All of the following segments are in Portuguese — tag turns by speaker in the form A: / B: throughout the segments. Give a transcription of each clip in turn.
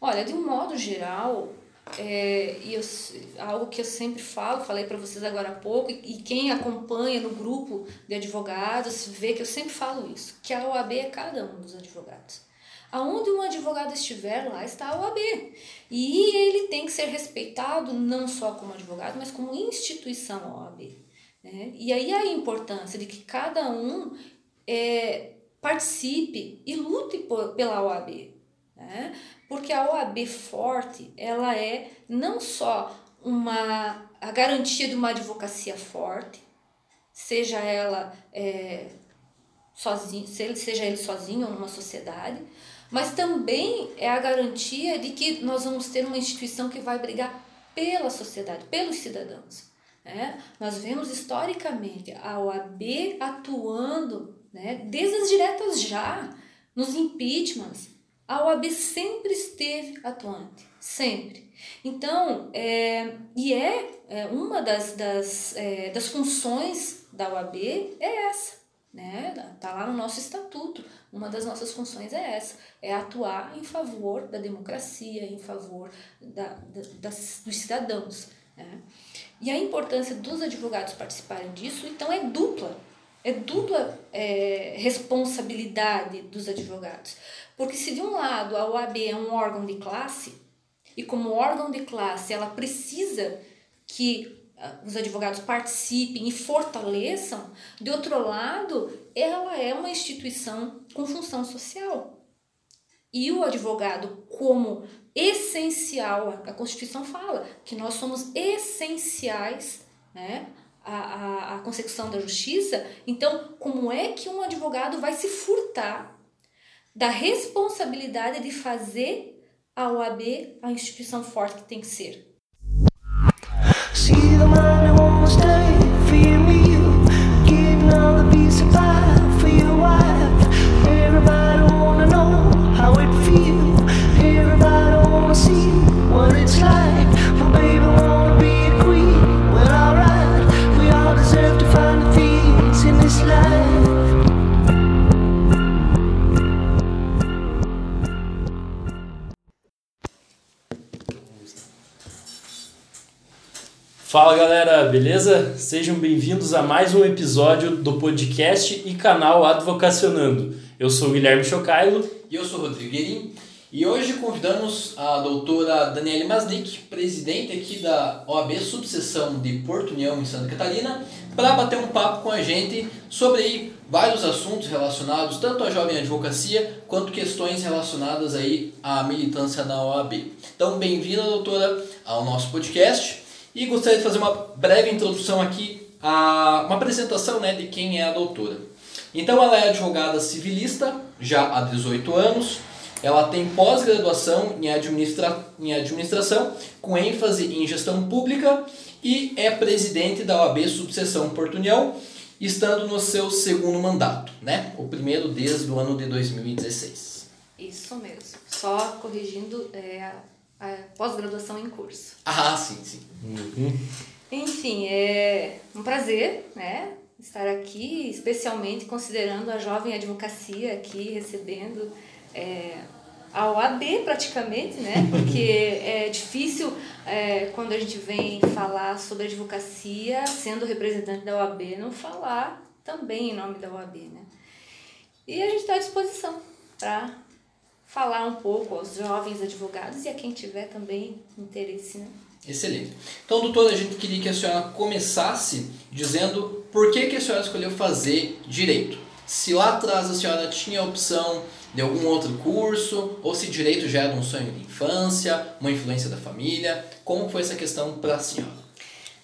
A: Olha, de um modo geral, é, e eu, algo que eu sempre falo, falei para vocês agora há pouco, e, e quem acompanha no grupo de advogados vê que eu sempre falo isso, que a OAB é cada um dos advogados. Aonde um advogado estiver, lá está a OAB. E ele tem que ser respeitado não só como advogado, mas como instituição OAB. Né? E aí a importância de que cada um é, participe e lute por, pela OAB. Né? Porque a OAB forte, ela é não só uma, a garantia de uma advocacia forte, seja ela é, sozinho, seja ele sozinho ou numa sociedade, mas também é a garantia de que nós vamos ter uma instituição que vai brigar pela sociedade, pelos cidadãos. Né? Nós vemos historicamente a OAB atuando né, desde as diretas já, nos impeachments. A OAB sempre esteve atuante, sempre. Então, é, e é, é uma das, das, é, das funções da OAB é essa, né? Tá lá no nosso estatuto. Uma das nossas funções é essa, é atuar em favor da democracia, em favor da, da das, dos cidadãos. Né? E a importância dos advogados participarem disso, então, é dupla. É dupla é, responsabilidade dos advogados. Porque se de um lado a OAB é um órgão de classe, e como órgão de classe ela precisa que os advogados participem e fortaleçam, de outro lado, ela é uma instituição com função social. E o advogado, como essencial, a Constituição fala que nós somos essenciais né, à, à, à consecução da justiça, então, como é que um advogado vai se furtar da responsabilidade de fazer a OAB a instituição forte que tem que ser?
B: Fala galera, beleza? Sejam bem-vindos a mais um episódio do podcast e canal Advocacionando. Eu sou o Guilherme Chocailo.
C: E eu sou o Rodrigo Guerin. E hoje convidamos a doutora Daniele Masnick, presidente aqui da OAB Subseção de Porto União em Santa Catarina, para bater um papo com a gente sobre aí vários assuntos relacionados tanto à jovem advocacia quanto questões relacionadas aí à militância na OAB. Então, bem-vinda, doutora, ao nosso podcast. E gostaria de fazer uma breve introdução aqui, a, uma apresentação né, de quem é a doutora. Então, ela é advogada civilista, já há 18 anos. Ela tem pós-graduação em, administra, em administração, com ênfase em gestão pública e é presidente da OAB Subseção Porto União, estando no seu segundo mandato, né? O primeiro desde o ano de 2016.
A: Isso mesmo. Só corrigindo, é, pós-graduação em curso.
C: Ah, sim, sim.
B: Uhum.
A: Enfim, é um prazer, né? Estar aqui, especialmente considerando a jovem advocacia aqui, recebendo é, a OAB praticamente, né? Porque é difícil é, quando a gente vem falar sobre advocacia, sendo representante da OAB, não falar também em nome da OAB, né? E a gente está à disposição para falar um pouco aos jovens advogados e a quem tiver também interesse, né?
C: Excelente. Então, doutora, a gente queria que a senhora começasse dizendo por que, que a senhora escolheu fazer direito. Se lá atrás a senhora tinha a opção de algum outro curso, ou se direito já era um sonho de infância, uma influência da família, como foi essa questão para a senhora?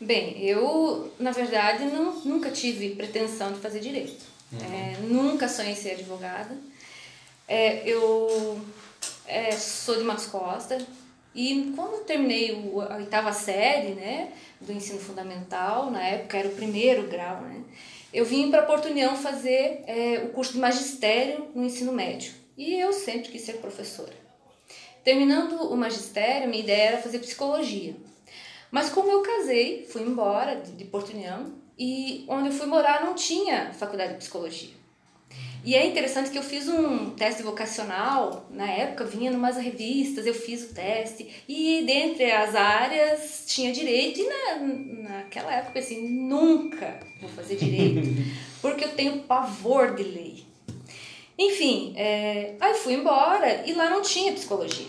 A: Bem, eu, na verdade, não, nunca tive pretensão de fazer direito. Uhum. É, nunca sonhei ser advogada. É, eu é, sou de Matos Costa e quando terminei o, a oitava série né, do ensino fundamental, na época era o primeiro grau, né, eu vim para Porto União fazer é, o curso de magistério no ensino médio. E eu sempre quis ser professora. Terminando o magistério, minha ideia era fazer psicologia. Mas como eu casei, fui embora de, de Porto União e onde eu fui morar não tinha faculdade de psicologia. E é interessante que eu fiz um teste vocacional, na época vinha numas revistas, eu fiz o teste, e dentre as áreas tinha direito, e na, naquela época assim, nunca vou fazer direito, porque eu tenho pavor de lei. Enfim, é, aí fui embora e lá não tinha psicologia.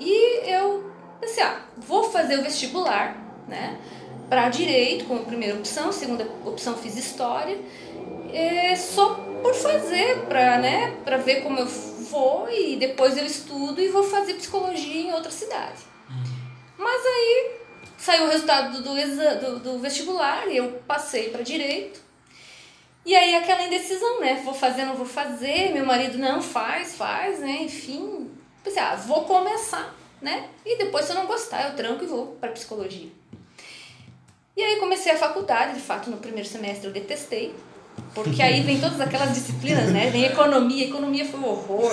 A: E eu pensei, ah, vou fazer o vestibular, né? Para direito, como primeira opção, segunda opção fiz história, é, só por fazer, para né, pra ver como eu vou e depois eu estudo e vou fazer psicologia em outra cidade. Mas aí saiu o resultado do, do, do vestibular e eu passei para direito. E aí aquela indecisão, né? Vou fazer, não vou fazer. Meu marido não faz, faz, né? Enfim, pensei, ah, vou começar, né? E depois se eu não gostar, eu tranco e vou para psicologia. E aí comecei a faculdade, de fato, no primeiro semestre eu detestei, porque aí vem todas aquelas disciplinas, né? Vem economia, economia foi um horror.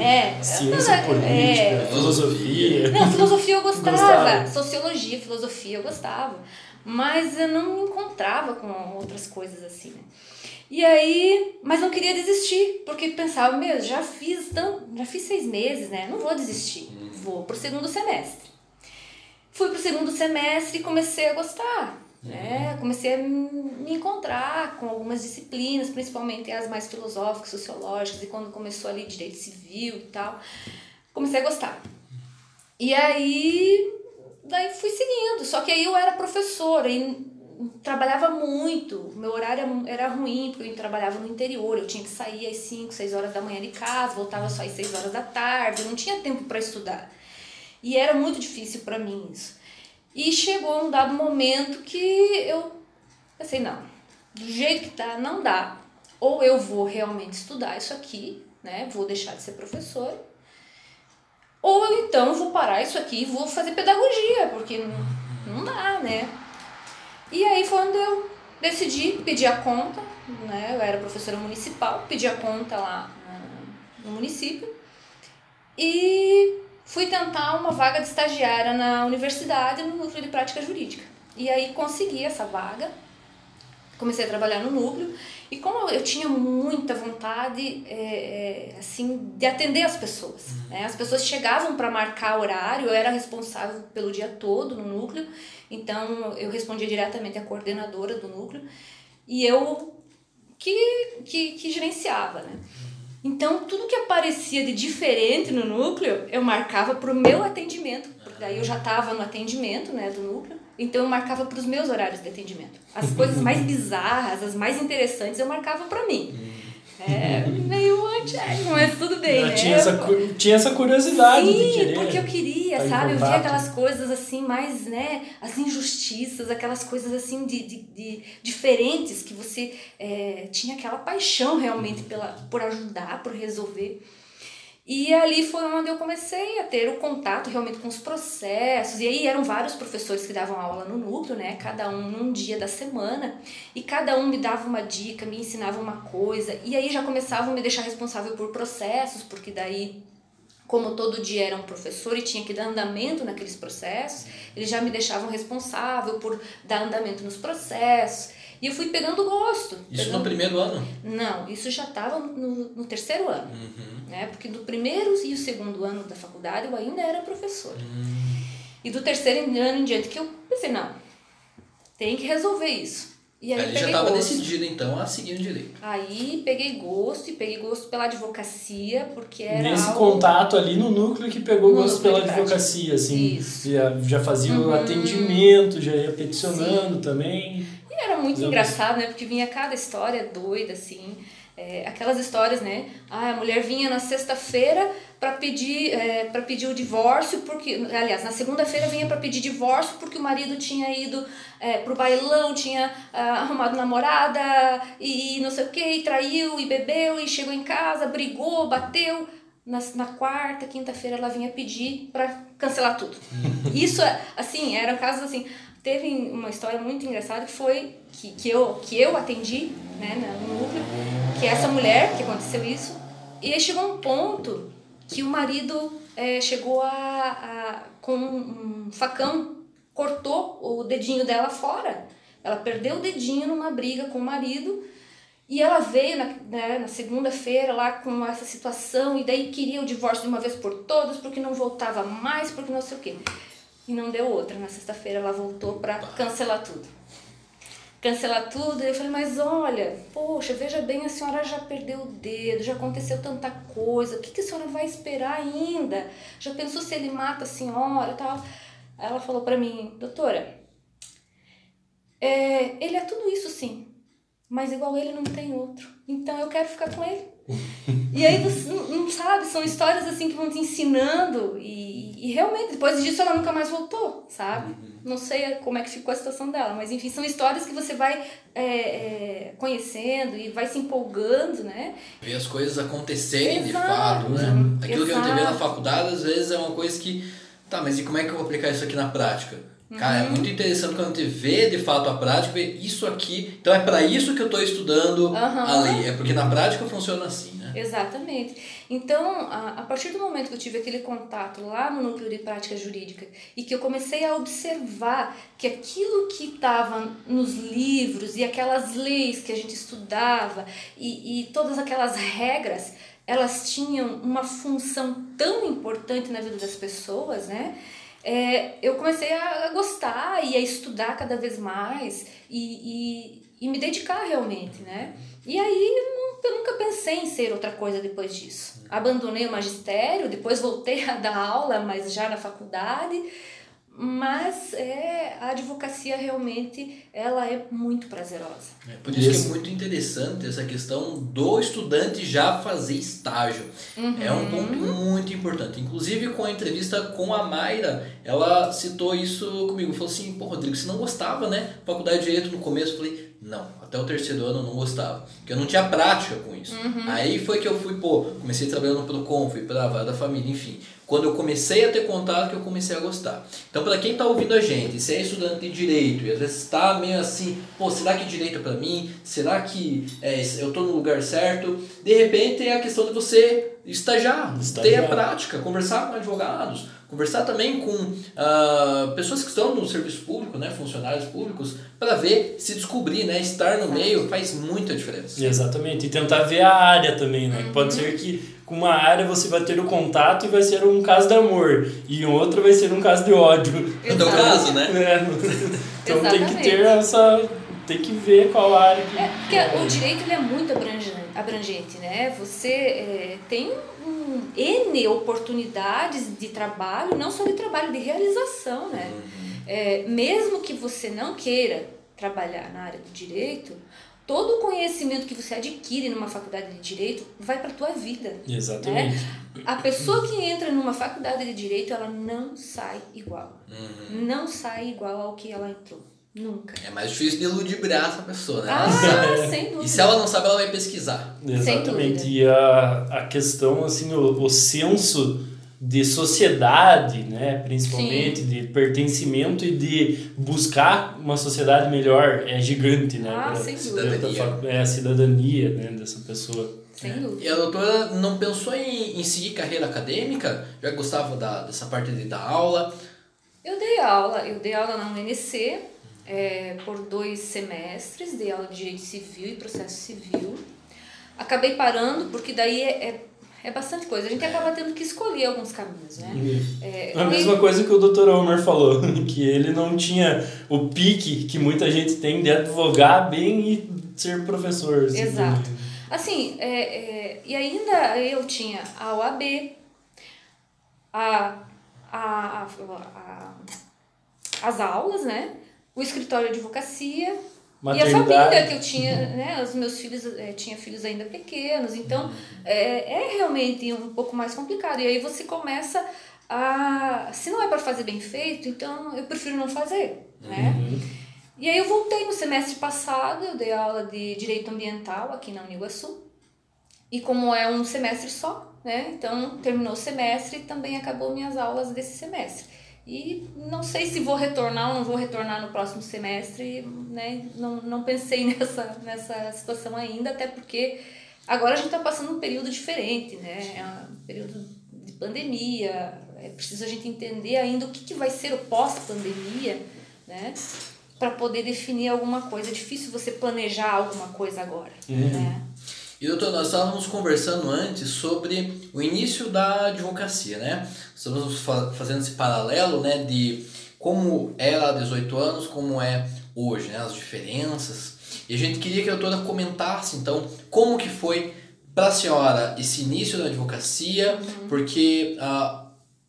A: É,
B: Ciência toda, política, é, filosofia.
A: Não, filosofia eu gostava, gostava, sociologia, filosofia eu gostava. Mas eu não me encontrava com outras coisas assim, né? E aí, mas não queria desistir, porque pensava, meu, já fiz tão, já fiz seis meses, né? Não vou desistir, vou pro segundo semestre. Fui pro segundo semestre e comecei a gostar, né? Comecei a me encontrar com algumas disciplinas, principalmente as mais filosóficas, sociológicas, e quando começou ali direito civil e tal, comecei a gostar. E aí, daí fui seguindo, só que aí eu era professora e trabalhava muito, meu horário era ruim, porque eu trabalhava no interior, eu tinha que sair às 5, 6 horas da manhã de casa, voltava só às 6 horas da tarde, não tinha tempo para estudar. E era muito difícil para mim isso. E chegou um dado momento que eu pensei, não, do jeito que tá, não dá. Ou eu vou realmente estudar isso aqui, né? Vou deixar de ser professor. Ou eu então vou parar isso aqui e vou fazer pedagogia, porque não, não dá, né? E aí foi onde eu decidi pedir a conta, né? Eu era professora municipal, pedi a conta lá no município e fui tentar uma vaga de estagiária na universidade no núcleo de prática jurídica. E aí consegui essa vaga, comecei a trabalhar no núcleo e como eu tinha muita vontade é, é assim de atender as pessoas, né? as pessoas chegavam para marcar horário, eu era responsável pelo dia todo no núcleo então eu respondia diretamente à coordenadora do núcleo e eu que, que, que gerenciava, né? Então tudo que aparecia de diferente no núcleo eu marcava para o meu atendimento, porque daí eu já estava no atendimento né, do núcleo, então eu marcava para os meus horários de atendimento. As coisas mais bizarras, as mais interessantes eu marcava para mim. É meio antiético, mas tudo bem,
B: né? Tinha essa, tinha essa curiosidade
A: Sim, porque eu queria, sabe? Eu via aquelas coisas assim, mais, né? As injustiças, aquelas coisas assim de, de, de diferentes que você é, tinha aquela paixão realmente pela, por ajudar, por resolver. E ali foi onde eu comecei a ter o contato realmente com os processos. E aí eram vários professores que davam aula no núcleo, né? Cada um num dia da semana. E cada um me dava uma dica, me ensinava uma coisa. E aí já começavam a me deixar responsável por processos, porque daí como todo dia era um professor e tinha que dar andamento naqueles processos, eles já me deixavam responsável por dar andamento nos processos. E eu fui pegando gosto.
C: Isso
A: pegando...
C: no primeiro ano?
A: Não, isso já estava no, no terceiro ano. Uhum. Né? Porque do primeiro e o segundo ano da faculdade eu ainda era professor. Uhum. E do terceiro ano em diante que eu pensei, não, tem que resolver isso. E aí,
C: aí já estava decidido então a seguir o direito.
A: Aí peguei gosto e peguei gosto pela advocacia, porque era.
B: Nesse
A: algo...
B: contato ali no núcleo que pegou no gosto pela advocacia, assim. Isso. Já, já fazia uhum. o atendimento, já ia peticionando Sim. também
A: era muito engraçado, né? Porque vinha cada história doida, assim. É, aquelas histórias, né? Ah, a mulher vinha na sexta-feira para pedir é, para pedir o divórcio porque aliás na segunda-feira vinha para pedir divórcio porque o marido tinha ido é, pro bailão tinha ah, arrumado namorada e, e não sei o que e traiu e bebeu e chegou em casa brigou bateu na, na quarta quinta-feira ela vinha pedir para cancelar tudo isso assim eram casos assim teve uma história muito engraçada que foi que, que, eu, que eu atendi né, no núcleo, que é essa mulher que aconteceu isso, e chegou um ponto que o marido é, chegou a, a, com um facão, cortou o dedinho dela fora. Ela perdeu o dedinho numa briga com o marido E ela veio na, né, na segunda-feira lá com essa situação e daí queria o divórcio de uma vez por todas porque não voltava mais, porque não sei o quê. E não deu outra. Na sexta-feira ela voltou para cancelar tudo. Cancelar tudo. E eu falei, mas olha, poxa, veja bem, a senhora já perdeu o dedo, já aconteceu tanta coisa, o que, que a senhora vai esperar ainda? Já pensou se ele mata a senhora tal? Aí ela falou para mim, doutora, é, ele é tudo isso sim, mas igual ele não tem outro. Então eu quero ficar com ele. E aí você não, não, sabe, são histórias assim que vão te ensinando e, e realmente depois disso ela nunca mais voltou, sabe? Uhum. Não sei como é que ficou a situação dela, mas enfim, são histórias que você vai é, é, conhecendo e vai se empolgando, né?
C: Ver as coisas acontecerem de fato, né? Aquilo Exato. que a gente vê na faculdade às vezes é uma coisa que, tá, mas e como é que eu vou aplicar isso aqui na prática? Cara, é muito interessante quando a gente vê de fato a prática, vê isso aqui. Então é para isso que eu estou estudando uhum. a lei. É porque na prática funciona assim, né?
A: Exatamente. Então, a, a partir do momento que eu tive aquele contato lá no núcleo de prática jurídica e que eu comecei a observar que aquilo que estava nos livros e aquelas leis que a gente estudava e, e todas aquelas regras, elas tinham uma função tão importante na vida das pessoas, né? É, eu comecei a gostar e a estudar cada vez mais e, e, e me dedicar realmente, né? E aí eu nunca pensei em ser outra coisa depois disso. Abandonei o magistério, depois voltei a dar aula, mas já na faculdade mas é, a advocacia realmente ela é muito prazerosa.
C: É, por isso, isso, que é muito interessante essa questão do estudante já fazer estágio. Uhum. É um ponto muito importante. Inclusive com a entrevista com a Mayra, ela citou isso comigo. Falou assim, pô Rodrigo, você não gostava, né? Faculdade de Direito no começo, eu falei, não, até o terceiro ano eu não gostava. Porque eu não tinha prática com isso. Uhum. Aí foi que eu fui, pô, comecei trabalhando no Procon, fui pra Vara da Família, enfim quando eu comecei a ter contato que eu comecei a gostar. Então, para quem está ouvindo a gente, se é estudante de direito e às vezes está meio assim, pô, será que direito é para mim? Será que é, eu estou no lugar certo? De repente é a questão de você estagiar, estagiar. ter a prática, conversar com advogados, conversar também com uh, pessoas que estão no serviço público, né, funcionários públicos, para ver, se descobrir, né, estar no meio faz muita diferença.
B: Exatamente, e tentar ver a área também, né? Uhum. Pode ser que com uma área você vai ter o contato e vai ser um caso de amor, e em outra vai ser um caso de ódio.
C: É o caso, né?
B: É. Então tem que ter essa. Tem que ver qual área que.
A: É, porque é. o direito ele é muito abrangente, abrangente né? Você é, tem um, N oportunidades de trabalho, não só de trabalho, de realização, né? Uhum. É, mesmo que você não queira trabalhar na área do direito, todo o conhecimento que você adquire numa faculdade de direito vai para a tua vida.
B: Exatamente. Né?
A: A pessoa que entra numa faculdade de direito, ela não sai igual. Uhum. Não sai igual ao que ela entrou. Nunca.
C: É mais difícil de ludibriar essa pessoa, né?
A: Ah, sem dúvida.
C: E se ela não sabe, ela vai pesquisar.
B: Exatamente. E a, a questão, assim, o, o senso de sociedade, né, principalmente Sim. de pertencimento e de buscar uma sociedade melhor é gigante, né?
A: Ah, sem dúvida.
B: É a cidadania, né, dessa pessoa.
A: Sem dúvida.
C: E a doutora não pensou em, em seguir carreira acadêmica? Já gostava da, dessa parte de dar aula?
A: Eu dei aula, eu dei aula na UNC é, por dois semestres, dei aula de direito civil e processo civil. Acabei parando porque daí é, é é bastante coisa. A gente acaba tendo que escolher alguns caminhos, né?
B: É, a mesma coisa que o Dr. Homer falou, que ele não tinha o pique que muita gente tem de advogar bem e ser professor.
A: Assim, Exato. Assim, é, é, e ainda eu tinha a OAB, a, a, a, a, as aulas, né? O escritório de advocacia, e a família que eu tinha, né? Os meus filhos, é, tinha filhos ainda pequenos, então é, é realmente um pouco mais complicado. E aí você começa a. Se não é para fazer bem feito, então eu prefiro não fazer, né? Uhum. E aí eu voltei no semestre passado, eu dei aula de Direito Ambiental aqui na Uniguaçu. E como é um semestre só, né? Então terminou o semestre e também acabou minhas aulas desse semestre. E não sei se vou retornar ou não vou retornar no próximo semestre, né? Não, não pensei nessa, nessa situação ainda, até porque agora a gente está passando um período diferente, né? É um período de pandemia, é preciso a gente entender ainda o que, que vai ser o pós-pandemia, né? para poder definir alguma coisa. É difícil você planejar alguma coisa agora, uhum. né?
C: E doutor, nós estávamos conversando antes sobre o início da advocacia, né? Estamos fazendo esse paralelo, né, de como era há 18 anos, como é hoje, né, as diferenças. E a gente queria que a doutora comentasse, então, como que foi para a senhora esse início da advocacia, uhum. porque a,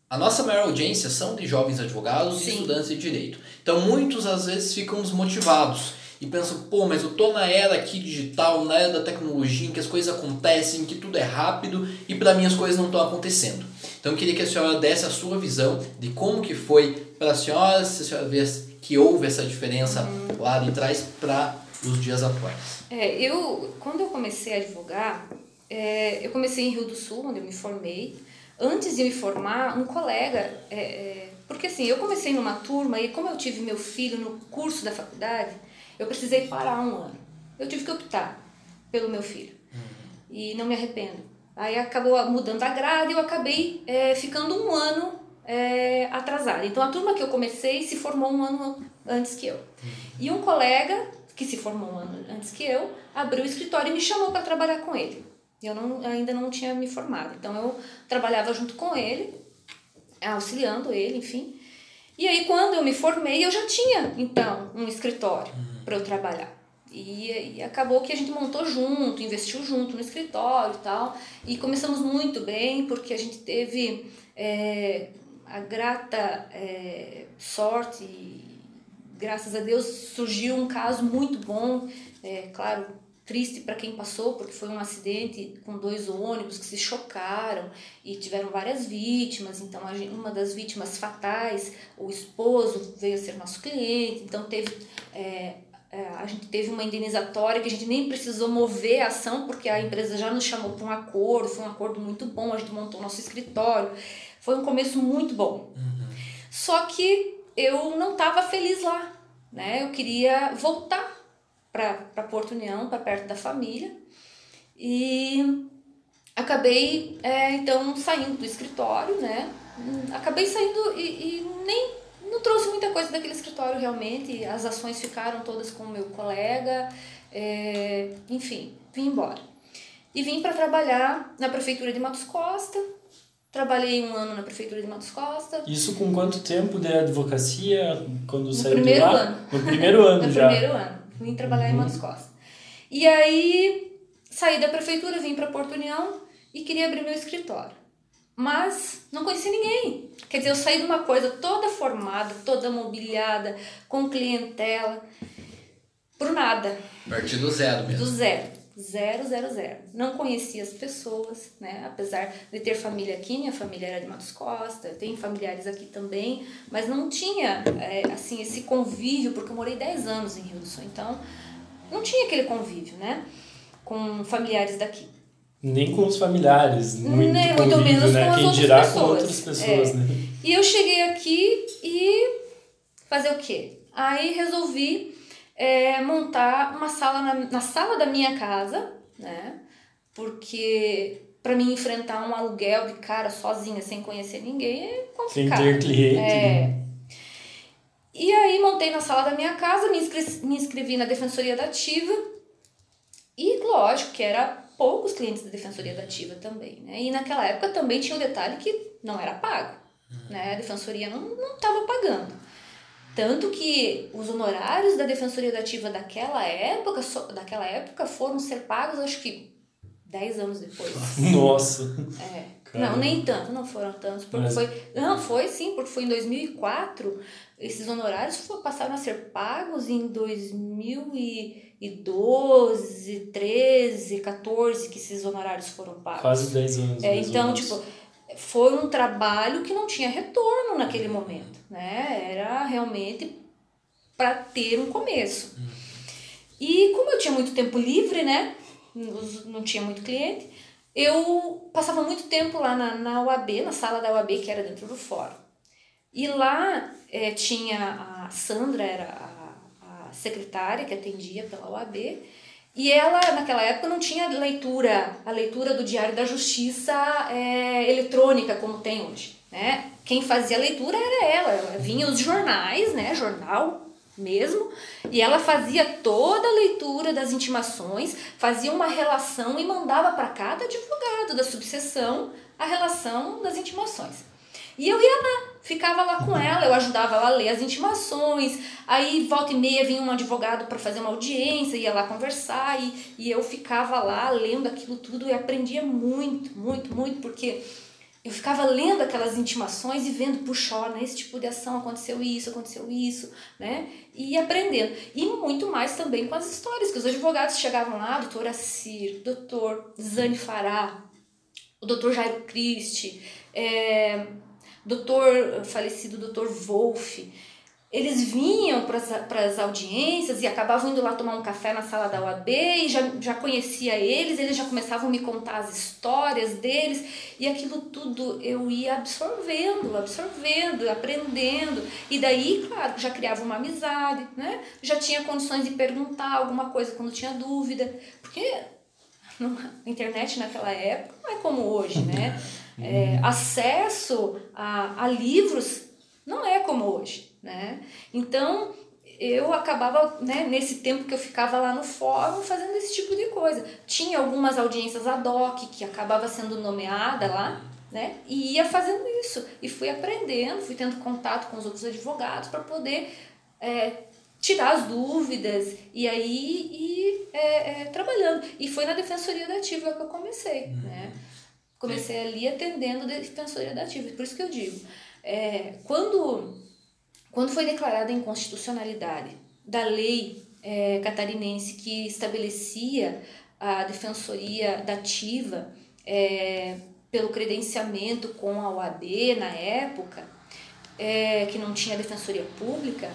C: a nossa maior audiência são de jovens advogados Sim. e estudantes de direito. Então, muitos às vezes ficam desmotivados e pensam, pô, mas eu tô na era aqui digital, na era da tecnologia, em que as coisas acontecem, em que tudo é rápido e para mim as coisas não estão acontecendo. Então eu queria que a senhora desse a sua visão de como que foi para a senhora, se a senhora vê que houve essa diferença uhum. lá de trás para os dias atuais.
A: É, eu, quando eu comecei a advogar, é, eu comecei em Rio do Sul, onde eu me formei. Antes de me formar, um colega, é, é, porque assim, eu comecei numa turma e como eu tive meu filho no curso da faculdade, eu precisei parar um ano. Eu tive que optar pelo meu filho. Uhum. E não me arrependo. Aí acabou mudando a grade e eu acabei é, ficando um ano é, atrasada. Então a turma que eu comecei se formou um ano antes que eu. Uhum. E um colega que se formou um ano antes que eu abriu o escritório e me chamou para trabalhar com ele. Eu não, ainda não tinha me formado. Então eu trabalhava junto com ele, auxiliando ele, enfim. E aí quando eu me formei, eu já tinha então um escritório. Uhum para eu trabalhar. E, e, acabou que a gente montou junto, investiu junto no escritório e tal. E começamos muito bem, porque a gente teve é, a grata é, sorte, graças a Deus surgiu um caso muito bom, é, claro, triste para quem passou, porque foi um acidente com dois ônibus que se chocaram e tiveram várias vítimas. Então, uma das vítimas fatais, o esposo veio a ser nosso cliente, então teve é, é, a gente teve uma indenizatória que a gente nem precisou mover a ação porque a empresa já nos chamou para um acordo, foi um acordo muito bom, a gente montou nosso escritório, foi um começo muito bom. Uhum. Só que eu não estava feliz lá, né? Eu queria voltar para Porto União, para perto da família e acabei é, então saindo do escritório, né? Acabei saindo e, e nem não trouxe muita coisa daquele escritório realmente. As ações ficaram todas com o meu colega, é, enfim, vim embora. E vim para trabalhar na prefeitura de Matos Costa. Trabalhei um ano na prefeitura de Matos Costa.
B: Isso com quanto tempo de advocacia quando
A: no
B: saiu
A: primeiro
B: de lá?
A: Ano.
B: No primeiro ano
A: no
B: já.
A: Primeiro ano. Vim trabalhar uhum. em Matos Costa. E aí saí da prefeitura, vim para Porto União e queria abrir meu escritório mas não conhecia ninguém. Quer dizer, eu saí de uma coisa toda formada, toda mobiliada, com clientela, por nada.
C: Partir do zero mesmo.
A: Do zero. Zero, zero, zero. Não conhecia as pessoas, né? Apesar de ter família aqui, minha família era de Matos Costa, tem familiares aqui também, mas não tinha, é, assim, esse convívio, porque eu morei 10 anos em Rio do Sul, então não tinha aquele convívio, né? Com familiares daqui.
B: Nem com os familiares, muito
A: Nem, muito menos
B: né?
A: com
B: Quem
A: as
B: dirá
A: outras pessoas.
B: com outras pessoas,
A: é.
B: né?
A: E eu cheguei aqui e fazer o quê? Aí resolvi é, montar uma sala na, na sala da minha casa, né? Porque para mim enfrentar um aluguel de cara sozinha, sem conhecer ninguém, é complicado.
B: Sem ter cliente.
A: É. Né? E aí montei na sala da minha casa, me, inscrevi, me inscrevi na Defensoria da Ativa. E lógico que era poucos clientes da Defensoria da Ativa também, né? E naquela época também tinha o detalhe que não era pago, uhum. né? A Defensoria não estava pagando. Tanto que os honorários da Defensoria da Ativa daquela época, daquela época foram ser pagos, acho que 10 anos depois.
B: Nossa!
A: É. Não, nem tanto, não foram tantos, porque Mas... foi... Não, foi sim, porque foi em 2004, esses honorários passaram a ser pagos em 2000 e e 12, 13, 14 que esses honorários foram pagos.
B: Quase 10 anos.
A: É, então, tipo, foi um trabalho que não tinha retorno naquele momento, né? Era realmente para ter um começo. Hum. E como eu tinha muito tempo livre, né? Não tinha muito cliente, eu passava muito tempo lá na, na UAB, na sala da UAB, que era dentro do fórum. E lá é, tinha a Sandra, era a secretária que atendia pela OAB, e ela, naquela época, não tinha leitura, a leitura do Diário da Justiça é, eletrônica como tem hoje. Né? Quem fazia a leitura era ela, ela vinha os jornais, né? jornal mesmo, e ela fazia toda a leitura das intimações, fazia uma relação e mandava para cada advogado da subseção a relação das intimações. E eu ia lá, ficava lá com ela, eu ajudava ela a ler as intimações, aí volta e meia vinha um advogado para fazer uma audiência, ia lá conversar, e, e eu ficava lá lendo aquilo tudo e aprendia muito, muito, muito, porque eu ficava lendo aquelas intimações e vendo, puxa, ó, nesse tipo de ação aconteceu isso, aconteceu isso, né? E aprendendo. E muito mais também com as histórias, que os advogados chegavam lá, doutor Assir, doutor Zani Fará, o doutor Jairo Christi, é, doutor falecido doutor Wolff, eles vinham para as audiências e acabavam indo lá tomar um café na sala da UAB e já, já conhecia eles, eles já começavam a me contar as histórias deles e aquilo tudo eu ia absorvendo, absorvendo, aprendendo. E daí, claro, já criava uma amizade, né? Já tinha condições de perguntar alguma coisa quando tinha dúvida, porque a internet naquela época não é como hoje, né? É, acesso a, a livros não é como hoje né? Então, eu acabava, né, nesse tempo que eu ficava lá no fórum, fazendo esse tipo de coisa. Tinha algumas audiências ad hoc que acabava sendo nomeada lá, né? E ia fazendo isso. E fui aprendendo, fui tendo contato com os outros advogados para poder é, tirar as dúvidas e aí ir é, é, trabalhando. E foi na Defensoria da Ativa que eu comecei, uhum. né? Comecei ali atendendo a Defensoria da Ativa. Por isso que eu digo, é, quando quando foi declarada a inconstitucionalidade da lei é, catarinense que estabelecia a defensoria dativa é, pelo credenciamento com a OAB na época, é, que não tinha defensoria pública,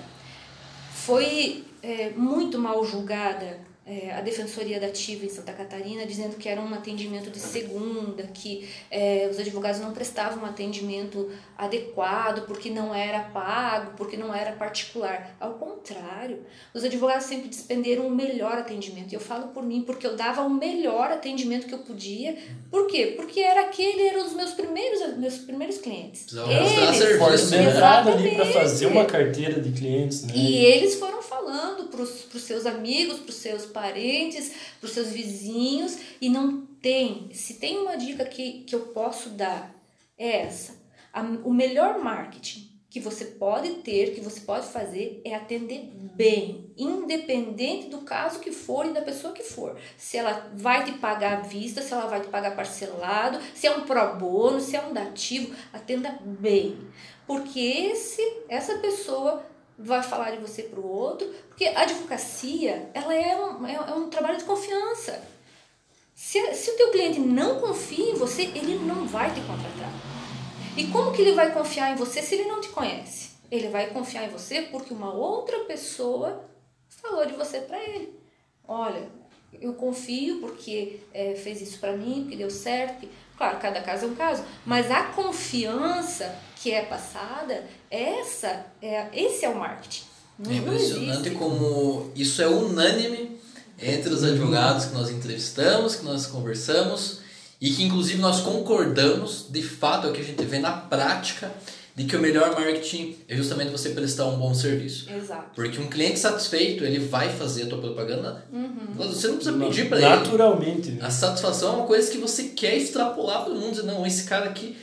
A: foi é, muito mal julgada é, a Defensoria da Ativa em Santa Catarina, dizendo que era um atendimento de segunda, que é, os advogados não prestavam um atendimento adequado porque não era pago, porque não era particular. Ao contrário, os advogados sempre dispenderam o melhor atendimento. E eu falo por mim, porque eu dava o melhor atendimento que eu podia. Por quê? Porque era aquele, eram os meus primeiros, meus primeiros clientes.
B: Eles, serviço, né? ali para fazer uma carteira de clientes. Né?
A: E eles foram falando para os seus amigos, para os seus parentes, para os seus vizinhos e não tem. Se tem uma dica que, que eu posso dar, é essa. A, o melhor marketing que você pode ter, que você pode fazer, é atender bem, independente do caso que for e da pessoa que for. Se ela vai te pagar à vista, se ela vai te pagar parcelado, se é um pro bono, se é um dativo, atenda bem. Porque esse, essa pessoa vai falar de você para o outro, porque a advocacia ela é um, é, é um trabalho de confiança. Se, se o teu cliente não confia em você, ele não vai te contratar. E como que ele vai confiar em você se ele não te conhece? Ele vai confiar em você porque uma outra pessoa falou de você para ele. Olha, eu confio porque é, fez isso para mim, porque deu certo. Claro, cada caso é um caso, mas a confiança que é passada, essa é, esse é o marketing.
C: Não, é impressionante como isso é unânime entre os advogados que nós entrevistamos, que nós conversamos e que inclusive nós concordamos, de fato é o que a gente vê na prática de que o melhor marketing é justamente você prestar um bom serviço.
A: Exato.
C: Porque um cliente satisfeito, ele vai fazer a tua propaganda.
A: Uhum.
C: Você não precisa pedir para ele.
B: Naturalmente.
C: Né? A satisfação é uma coisa que você quer extrapolar para o mundo. Dizer, não, esse cara aqui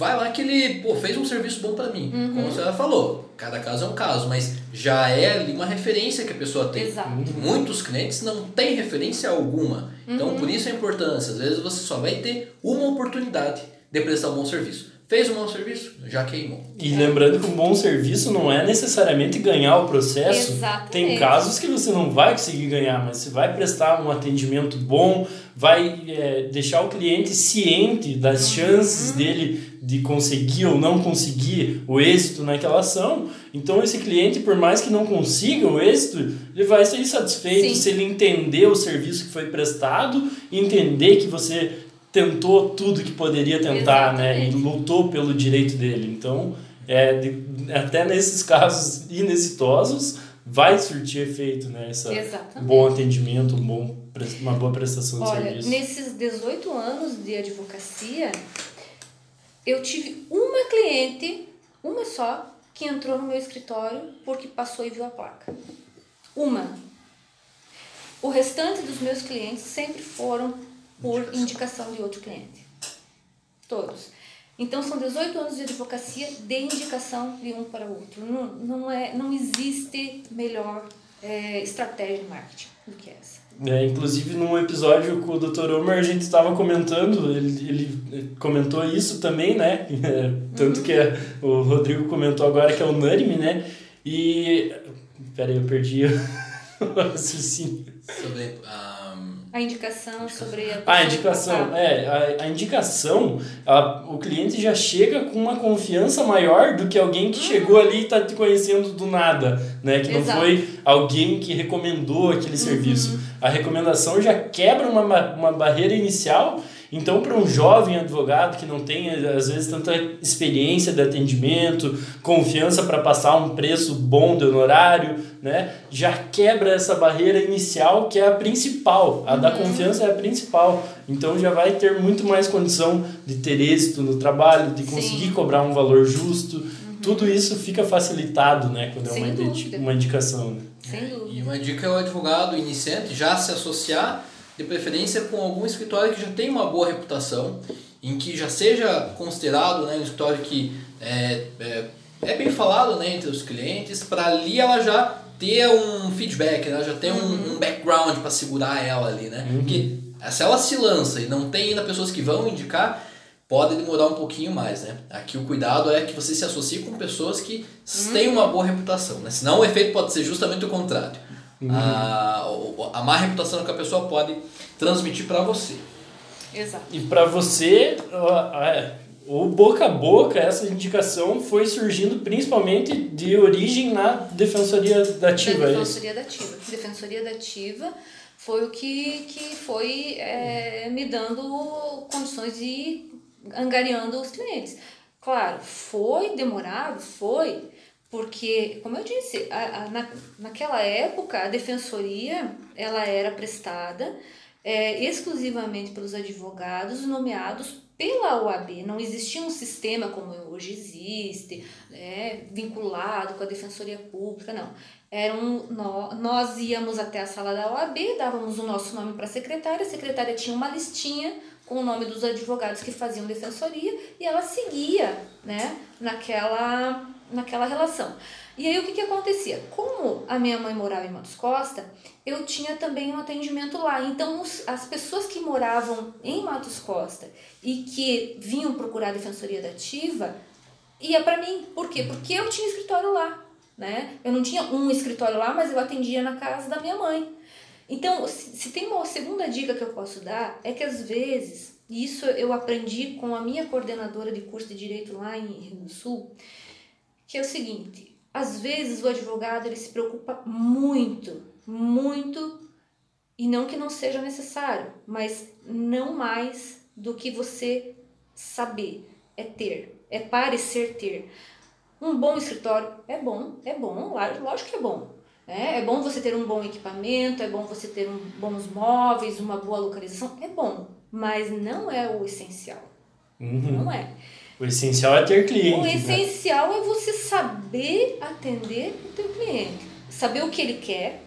C: vai lá que ele pô, fez um serviço bom para mim. Uhum. Como você já falou, cada caso é um caso, mas já é ali uma referência que a pessoa tem.
A: Exato.
C: Muitos clientes não têm referência alguma. Então, uhum. por isso a importância. Às vezes você só vai ter uma oportunidade de prestar um bom serviço. Fez um bom serviço, já queimou.
B: E lembrando que um bom serviço não é necessariamente ganhar o processo.
A: Exatamente.
B: Tem casos que você não vai conseguir ganhar, mas você vai prestar um atendimento bom, vai é, deixar o cliente ciente das uhum. chances dele de conseguir ou não conseguir o êxito naquela ação. Então esse cliente, por mais que não consiga o êxito, ele vai ser satisfeito Sim. se ele entender o serviço que foi prestado, entender que você tentou tudo que poderia tentar, né? E lutou pelo direito dele. Então, é, de, até nesses casos inexitosos, vai surtir efeito, né? Essa
A: Exatamente.
B: bom atendimento, um bom, uma boa prestação de
A: Olha,
B: serviço.
A: nesses 18 anos de advocacia, eu tive uma cliente, uma só, que entrou no meu escritório porque passou e viu a placa. Uma. O restante dos meus clientes sempre foram por indicação de outro cliente. Todos. Então são 18 anos de advocacia de indicação de um para o outro. Não, não, é, não existe melhor é, estratégia de marketing do que essa.
B: É, inclusive, num episódio com o Dr. Omar, a gente estava comentando, ele, ele comentou isso também, né? Tanto uhum. que o Rodrigo comentou agora que é unânime, né? E. Peraí, eu perdi o raciocínio.
C: Sobre
A: a indicação sobre a.
B: A indicação, é. A, a indicação, a, o cliente já chega com uma confiança maior do que alguém que uhum. chegou ali e está te conhecendo do nada, né? Que não Exato. foi alguém que recomendou aquele uhum. serviço. A recomendação já quebra uma, uma barreira inicial então, para um jovem advogado que não tem, às vezes, tanta experiência de atendimento, confiança para passar um preço bom de honorário, né, já quebra essa barreira inicial que é a principal. A da uhum. confiança é a principal. Então, já vai ter muito mais condição de ter êxito no trabalho, de conseguir Sim. cobrar um valor justo. Uhum. Tudo isso fica facilitado né, quando Sem é uma, uma indicação. Né?
A: Sem dúvida.
C: E uma dica é o advogado iniciante já se associar de preferência com algum escritório que já tem uma boa reputação, em que já seja considerado né, um escritório que é, é, é bem falado né, entre os clientes, para ali ela já ter um feedback, né, já ter um, uhum. um background para segurar ela ali, né? Uhum. Porque se ela se lança e não tem ainda pessoas que vão indicar, pode demorar um pouquinho mais, né? Aqui o cuidado é que você se associe com pessoas que uhum. têm uma boa reputação, né? Senão o efeito pode ser justamente o contrário. Uhum. A, a má reputação que a pessoa pode transmitir para você.
A: Exato.
B: E para você, o boca a boca, essa indicação foi surgindo principalmente de origem na Defensoria Dativa.
A: Da é Defensoria Dativa. Defensoria Dativa foi o que, que foi é, me dando condições de ir angariando os clientes. Claro, foi demorado, foi, porque, como eu disse, a, a, na, naquela época a defensoria ela era prestada é, exclusivamente pelos advogados nomeados pela OAB. Não existia um sistema como hoje existe, né, vinculado com a Defensoria Pública, não. Era um, nós, íamos até a sala da OAB, dávamos o nosso nome para a secretária, a secretária tinha uma listinha com o nome dos advogados que faziam defensoria e ela seguia né, naquela naquela relação. E aí o que, que acontecia? Como a minha mãe morava em Matos Costa, eu tinha também um atendimento lá. Então os, as pessoas que moravam em Matos Costa e que vinham procurar a defensoria da ativa, ia para mim. Por quê? Porque eu tinha escritório lá. Né? Eu não tinha um escritório lá, mas eu atendia na casa da minha mãe. Então, se, se tem uma segunda dica que eu posso dar, é que às vezes, isso eu aprendi com a minha coordenadora de curso de direito lá em Rio do Sul, que é o seguinte: às vezes o advogado ele se preocupa muito, muito, e não que não seja necessário, mas não mais do que você saber, é ter, é parecer ter. Um bom escritório é bom, é bom, lógico que é bom. É, é bom você ter um bom equipamento, é bom você ter um, bons móveis, uma boa localização, é bom, mas não é o essencial. Uhum. Não é.
B: O essencial é ter cliente. O
A: né? essencial né? é você saber atender o teu cliente, saber o que ele quer,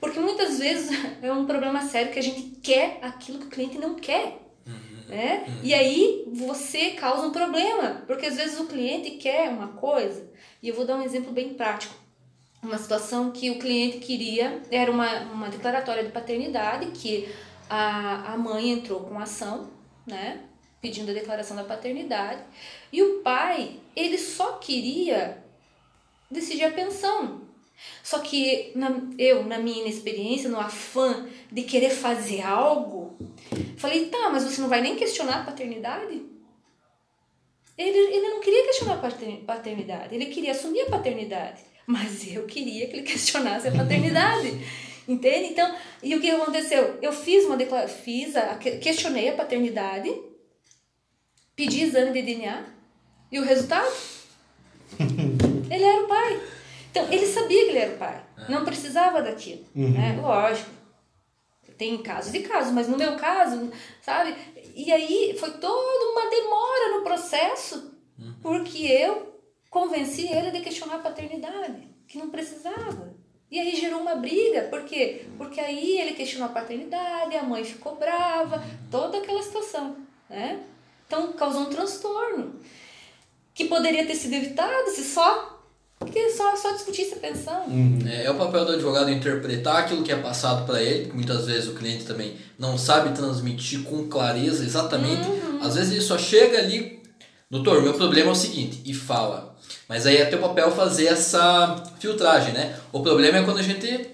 A: porque muitas vezes é um problema sério que a gente quer aquilo que o cliente não quer. Uhum, né? Uhum. E aí você causa um problema, porque às vezes o cliente quer uma coisa, e eu vou dar um exemplo bem prático. Uma situação que o cliente queria, era uma, uma declaratória de paternidade, que a, a mãe entrou com ação, né? Pedindo a declaração da paternidade. E o pai, ele só queria decidir a pensão. Só que na, eu, na minha inexperiência, no afã de querer fazer algo, falei, tá, mas você não vai nem questionar a paternidade? Ele, ele não queria questionar a paternidade, ele queria assumir a paternidade. Mas eu queria que ele questionasse a paternidade. Entende? Então, e o que aconteceu? Eu fiz uma declaração, fiz a, questionei a paternidade, pedi exame de DNA e o resultado? ele era o pai. Então, ele sabia que ele era o pai. Não precisava daquilo. Uhum. Né? Lógico. Tem casos e casos, mas no meu caso, sabe? E aí foi toda uma demora no processo, uhum. porque eu convenci ele de questionar questionar a paternidade, que não precisava. E aí gerou uma briga, por quê? Porque aí ele questionou a paternidade, a mãe ficou brava, toda aquela situação, né? Então causou um transtorno que poderia ter sido evitado se só porque só, só discutisse a pensão.
C: Uhum. É, é, o papel do advogado interpretar aquilo que é passado para ele, porque muitas vezes o cliente também não sabe transmitir com clareza exatamente. Uhum. Às vezes ele só chega ali, doutor, meu problema é o seguinte, e fala. Mas aí é teu papel fazer essa filtragem, né? O problema é quando a gente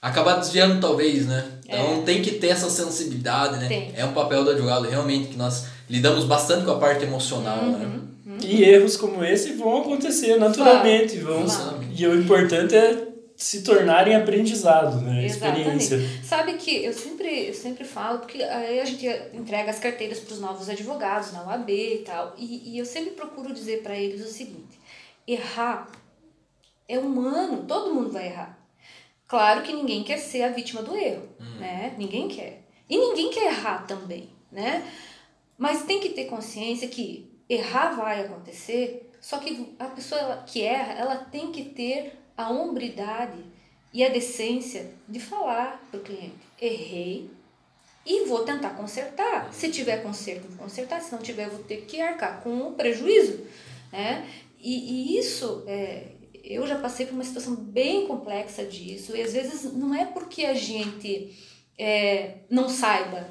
C: acaba desviando, talvez, né? Então é. tem que ter essa sensibilidade, né? Tem. É um papel do advogado, realmente, que nós lidamos bastante com a parte emocional, né? uhum. né?
B: E erros como esse vão acontecer naturalmente. Vão, E o importante é se tornarem aprendizado, né? Experiência.
A: Sabe que eu sempre, eu sempre falo, porque aí a gente entrega as carteiras para os novos advogados na UAB e tal, e, e eu sempre procuro dizer para eles o seguinte: errar é humano, todo mundo vai errar. Claro que ninguém quer ser a vítima do erro, hum. né? Ninguém quer. E ninguém quer errar também, né? Mas tem que ter consciência que errar vai acontecer, só que a pessoa que erra, ela tem que ter a hombridade e a decência de falar para o cliente: errei e vou tentar consertar. Se tiver conserto, vou consertar. Se não tiver, vou ter que arcar com o prejuízo. Né? E, e isso, é, eu já passei por uma situação bem complexa disso. E às vezes não é porque a gente é, não saiba.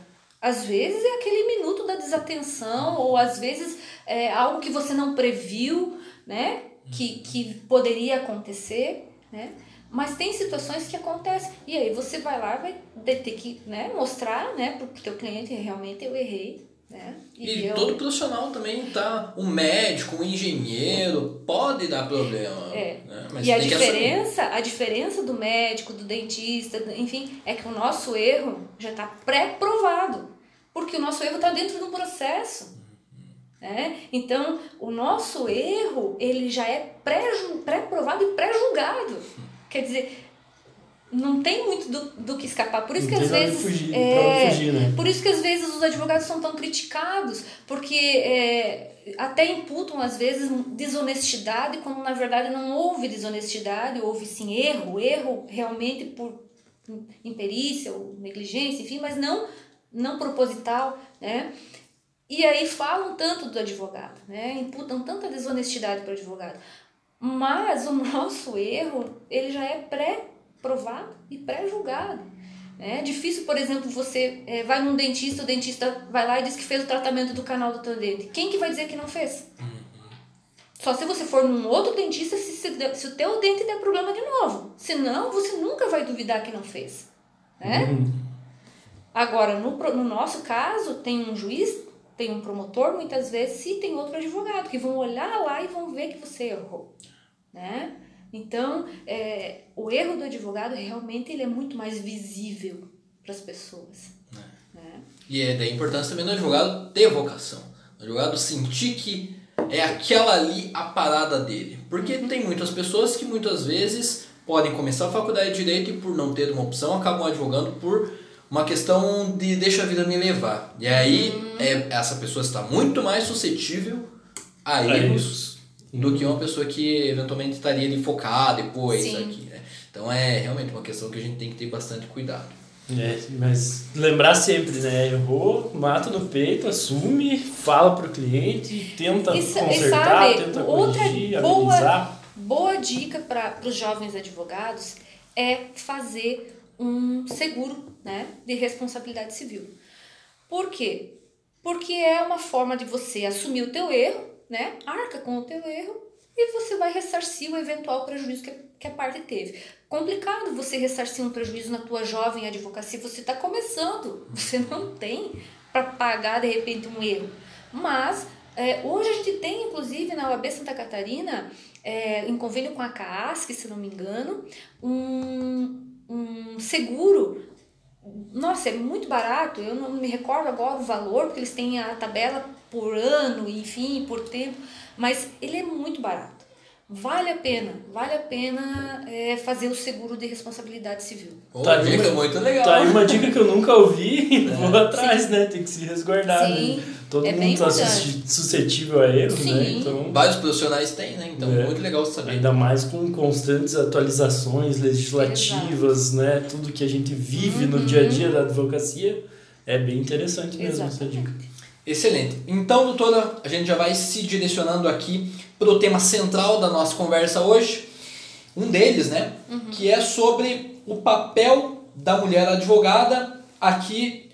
A: Às vezes é aquele minuto da desatenção, ou às vezes é algo que você não previu, né? Que, que poderia acontecer, né? Mas tem situações que acontecem. E aí você vai lá vai ter que né, mostrar né, para o teu cliente realmente eu errei. Né?
C: E, e eu... todo profissional também tá. Um médico, um engenheiro, pode dar problema.
A: É. Né? Mas e a diferença, a diferença do médico, do dentista, enfim, é que o nosso erro já está pré-provado. Porque o nosso erro está dentro de um processo. Né? Então, o nosso erro, ele já é pré-provado e pré-julgado. Quer dizer, não tem muito do, do que escapar. Por isso não que às vezes. Fugir, é, fugir, né? Por isso que às vezes os advogados são tão criticados, porque é, até imputam, às vezes, desonestidade, quando na verdade não houve desonestidade, houve sim erro, erro realmente por imperícia ou negligência, enfim, mas não, não proposital, né? E aí falam tanto do advogado, né? Imputam tanta desonestidade para o advogado. Mas o nosso erro, ele já é pré-provado e pré-julgado. É difícil, por exemplo, você é, vai num dentista, o dentista vai lá e diz que fez o tratamento do canal do teu dente. Quem que vai dizer que não fez? Só se você for num outro dentista se, se, se o teu dente der problema de novo. Senão, você nunca vai duvidar que não fez. Né? Uhum. Agora, no, no nosso caso, tem um juiz tem um promotor, muitas vezes, e tem outro advogado, que vão olhar lá e vão ver que você errou, né? Então, é, o erro do advogado realmente ele é muito mais visível para as pessoas. É. Né?
C: E é da importância também do advogado ter vocação. O advogado sentir que é aquela ali a parada dele. Porque uhum. tem muitas pessoas que muitas vezes podem começar a faculdade de Direito e por não ter uma opção acabam advogando por uma questão de deixa a vida me levar. E aí hum. é, essa pessoa está muito mais suscetível a erros do que uma pessoa que eventualmente estaria ali focada depois Sim. aqui, né? Então é realmente uma questão que a gente tem que ter bastante cuidado.
B: É, mas lembrar sempre, né? Errou, mata no peito, assume, fala pro cliente, tenta Isso, consertar, sabe, tenta outra corrigir,
A: boa, amenizar. Boa dica para os jovens advogados é fazer um seguro né, de responsabilidade civil. Por quê? Porque é uma forma de você assumir o teu erro, né, arca com o teu erro e você vai ressarcir o eventual prejuízo que, que a parte teve. Complicado você ressarcir um prejuízo na tua jovem advocacia, você está começando, você não tem para pagar de repente um erro. Mas é, hoje a gente tem, inclusive, na OAB Santa Catarina, é, em convênio com a CAASC, se não me engano, um, um seguro nossa, é muito barato, eu não me recordo agora o valor, porque eles têm a tabela por ano, enfim, por tempo, mas ele é muito barato. Vale a pena, vale a pena é, fazer o seguro de responsabilidade civil.
C: Oh, tá dica uma, muito legal.
B: Tá aí uma dica que eu nunca ouvi, é. vou atrás, Sim. né? Tem que se resguardar. Sim. Né? Todo é mundo tá suscetível a erros, né? Então,
C: Vários profissionais têm, né? Então, é. muito legal saber.
B: Ainda mais com constantes atualizações legislativas, Exato. né? Tudo que a gente vive uhum. no dia a dia da advocacia. É bem interessante mesmo Exatamente. essa dica.
C: Excelente. Então, doutora, a gente já vai se direcionando aqui para o tema central da nossa conversa hoje. Um deles, né? Uhum. Que é sobre o papel da mulher advogada aqui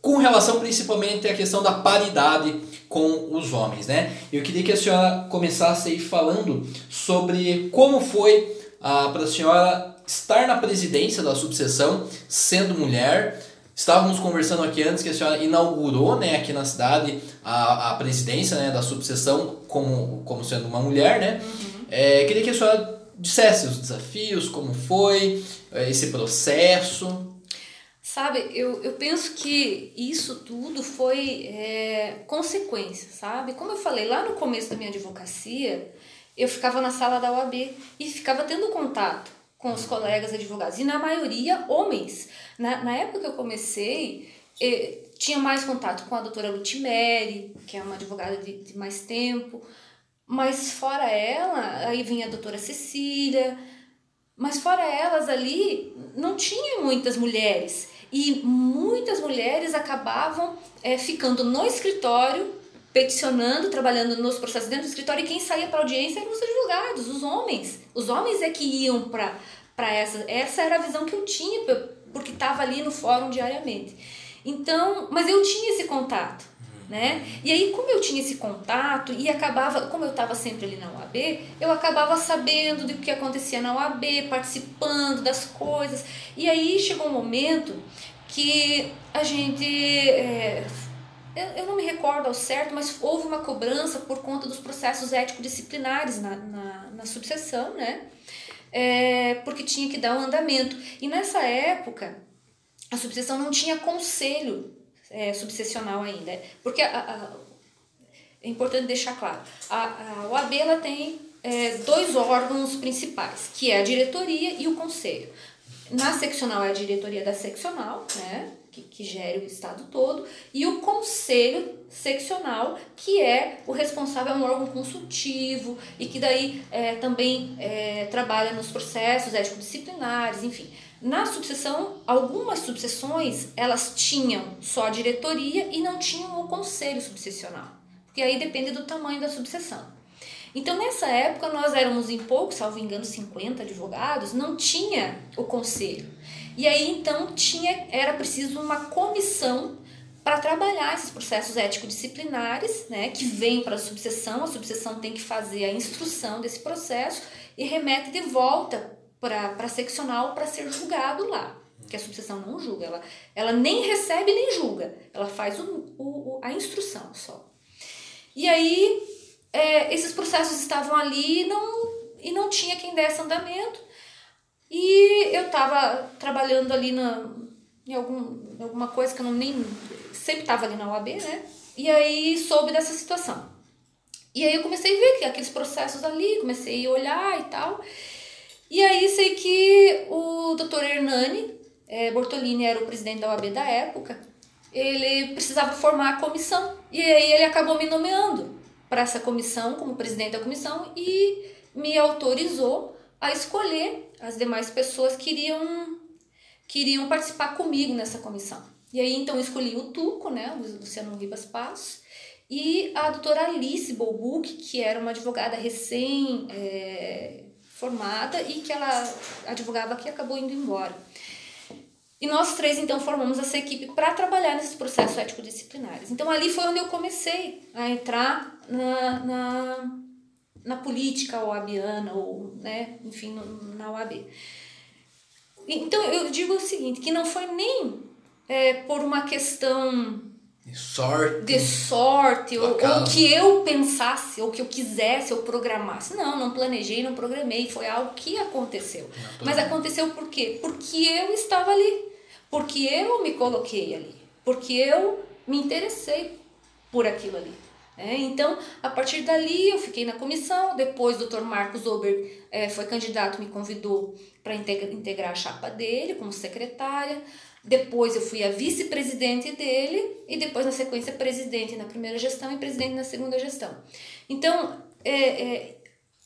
C: com relação principalmente à questão da paridade com os homens, né? Eu queria que a senhora começasse aí falando sobre como foi ah, para a senhora estar na presidência da subseção sendo mulher, Estávamos conversando aqui antes que a senhora inaugurou né, aqui na cidade a, a presidência né, da subseção como, como sendo uma mulher, né? Uhum. É, queria que a senhora dissesse os desafios, como foi é, esse processo.
A: Sabe, eu, eu penso que isso tudo foi é, consequência, sabe? Como eu falei lá no começo da minha advocacia, eu ficava na sala da OAB e ficava tendo contato com os colegas advogados, e na maioria homens. Na, na época que eu comecei, eh, tinha mais contato com a doutora Lutimeri, que é uma advogada de, de mais tempo, mas fora ela, aí vinha a doutora Cecília, mas fora elas ali, não tinha muitas mulheres. E muitas mulheres acabavam é, ficando no escritório, peticionando, trabalhando nos processos dentro do escritório, e quem saía para audiência eram os advogados, os homens. Os homens é que iam para essa. Essa era a visão que eu tinha porque estava ali no fórum diariamente. Então, mas eu tinha esse contato, né? E aí, como eu tinha esse contato e acabava, como eu estava sempre ali na UAB, eu acabava sabendo do que acontecia na UAB, participando das coisas. E aí chegou um momento que a gente. É, eu não me recordo ao certo, mas houve uma cobrança por conta dos processos ético-disciplinares na, na, na subseção, né? é, porque tinha que dar um andamento. E nessa época, a subseção não tinha conselho é, subsecional ainda, porque a, a, é importante deixar claro, a, a OAB ela tem é, dois órgãos principais, que é a diretoria e o conselho. Na seccional é a diretoria da seccional, né? Que, que gere o estado todo, e o conselho seccional, que é o responsável, é um órgão consultivo e que daí é, também é, trabalha nos processos ético-disciplinares, enfim. Na subseção, algumas subseções, elas tinham só a diretoria e não tinham o conselho subsecional, porque aí depende do tamanho da subseção. Então, nessa época, nós éramos em poucos, salvo engano, 50 advogados, não tinha o conselho. E aí então tinha era preciso uma comissão para trabalhar esses processos ético-disciplinares, né, que vem para a subseção, a subseção tem que fazer a instrução desse processo e remete de volta para a seccional para ser julgado lá. Que a subseção não julga, ela, ela nem recebe nem julga, ela faz o, o, a instrução só. E aí, é, esses processos estavam ali e não, e não tinha quem desse andamento. E eu tava trabalhando ali na, em algum, alguma coisa que eu não nem. Sempre tava ali na UAB, né? E aí soube dessa situação. E aí eu comecei a ver que aqueles processos ali, comecei a olhar e tal. E aí sei que o doutor Hernani é, Bortolini era o presidente da UAB da época, ele precisava formar a comissão. E aí ele acabou me nomeando para essa comissão, como presidente da comissão, e me autorizou a escolher as demais pessoas que iriam, queriam participar comigo nessa comissão. E aí então escolhi o Tuco, né, o Luciano Ribas Passos, e a doutora Alice Bolbuc, que era uma advogada recém é, formada e que ela advogava aqui e acabou indo embora. E nós três, então, formamos essa equipe para trabalhar nesses processos ético-disciplinares. Então, ali foi onde eu comecei a entrar na, na, na política oabiana ou, né, enfim, na OAB. Então eu digo o seguinte, que não foi nem é, por uma questão
C: de sorte,
A: de sorte ou, ou, que eu pensasse, ou que eu quisesse, ou programasse. Não, não planejei, não programei, foi algo que aconteceu. Mas aconteceu por quê? Porque eu estava ali, porque eu me coloquei ali, porque eu me interessei por aquilo ali. É, então, a partir dali, eu fiquei na comissão. Depois, o Dr. Marcos Ober é, foi candidato, me convidou para integrar a chapa dele como secretária. Depois, eu fui a vice-presidente dele e depois, na sequência, presidente na primeira gestão e presidente na segunda gestão. Então, é, é,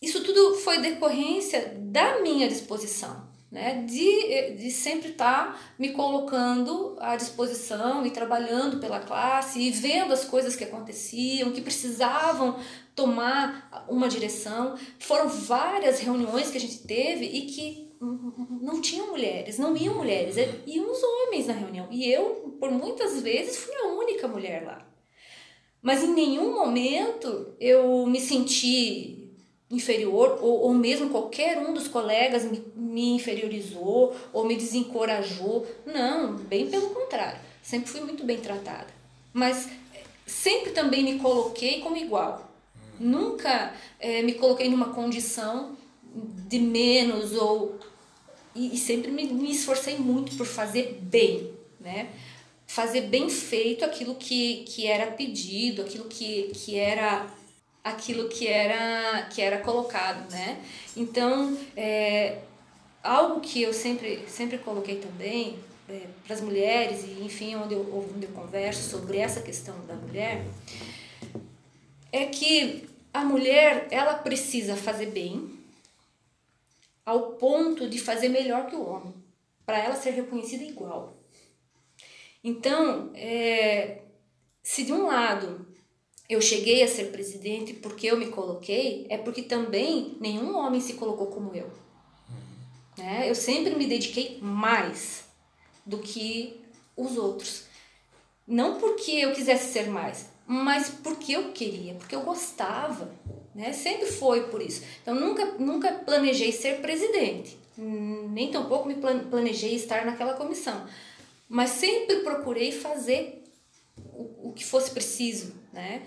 A: isso tudo foi decorrência da minha disposição né, de, de sempre estar tá me colocando à disposição e trabalhando pela classe e vendo as coisas que aconteciam, que precisavam tomar uma direção. Foram várias reuniões que a gente teve e que não tinham mulheres, não iam mulheres, iam os homens na reunião. E eu, por muitas vezes, fui a única mulher lá. Mas em nenhum momento eu me senti inferior, ou, ou mesmo qualquer um dos colegas me, me inferiorizou ou me desencorajou. Não, bem pelo contrário. Sempre fui muito bem tratada. Mas eh, sempre também me coloquei como igual. Nunca é, me coloquei numa condição de menos ou e, e sempre me, me, esforcei muito por fazer bem, né? Fazer bem feito aquilo que, que era pedido, aquilo que, que era aquilo que era, que era colocado, né? Então, é, algo que eu sempre, sempre coloquei também é, para as mulheres, e enfim, onde eu, onde eu converso sobre essa questão da mulher, é que a mulher, ela precisa fazer bem ao ponto de fazer melhor que o homem, para ela ser reconhecida igual. Então, é, se de um lado eu cheguei a ser presidente porque eu me coloquei, é porque também nenhum homem se colocou como eu. Né? Eu sempre me dediquei mais do que os outros. Não porque eu quisesse ser mais, mas porque eu queria, porque eu gostava. Né? Sempre foi por isso. Então nunca, nunca planejei ser presidente, nem tampouco me planejei estar naquela comissão. Mas sempre procurei fazer o, o que fosse preciso né?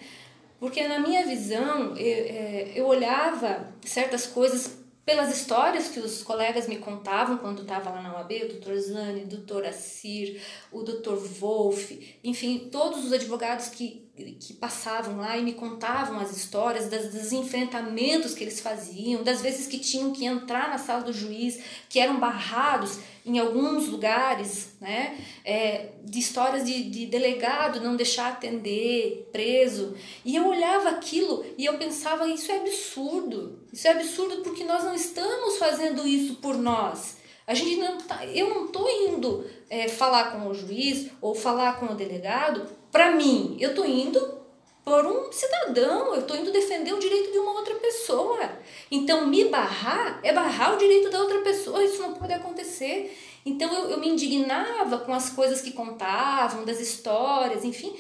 A: Porque na minha visão, eu, é, eu olhava certas coisas pelas histórias que os colegas me contavam quando estava lá na UAB, o doutor Zani, o doutor Assir, o doutor Wolf, enfim, todos os advogados que, que passavam lá e me contavam as histórias das, dos enfrentamentos que eles faziam, das vezes que tinham que entrar na sala do juiz, que eram barrados em alguns lugares, né, é, de histórias de, de delegado não deixar atender, preso. E eu olhava aquilo e eu pensava, isso é absurdo. Isso é absurdo porque nós não estamos fazendo isso por nós. A gente não tá, eu não estou indo é, falar com o juiz ou falar com o delegado para mim. Eu estou indo por um cidadão, eu estou indo defender o direito de uma outra pessoa. Então, me barrar é barrar o direito da outra pessoa, isso não pode acontecer. Então, eu, eu me indignava com as coisas que contavam, das histórias, enfim,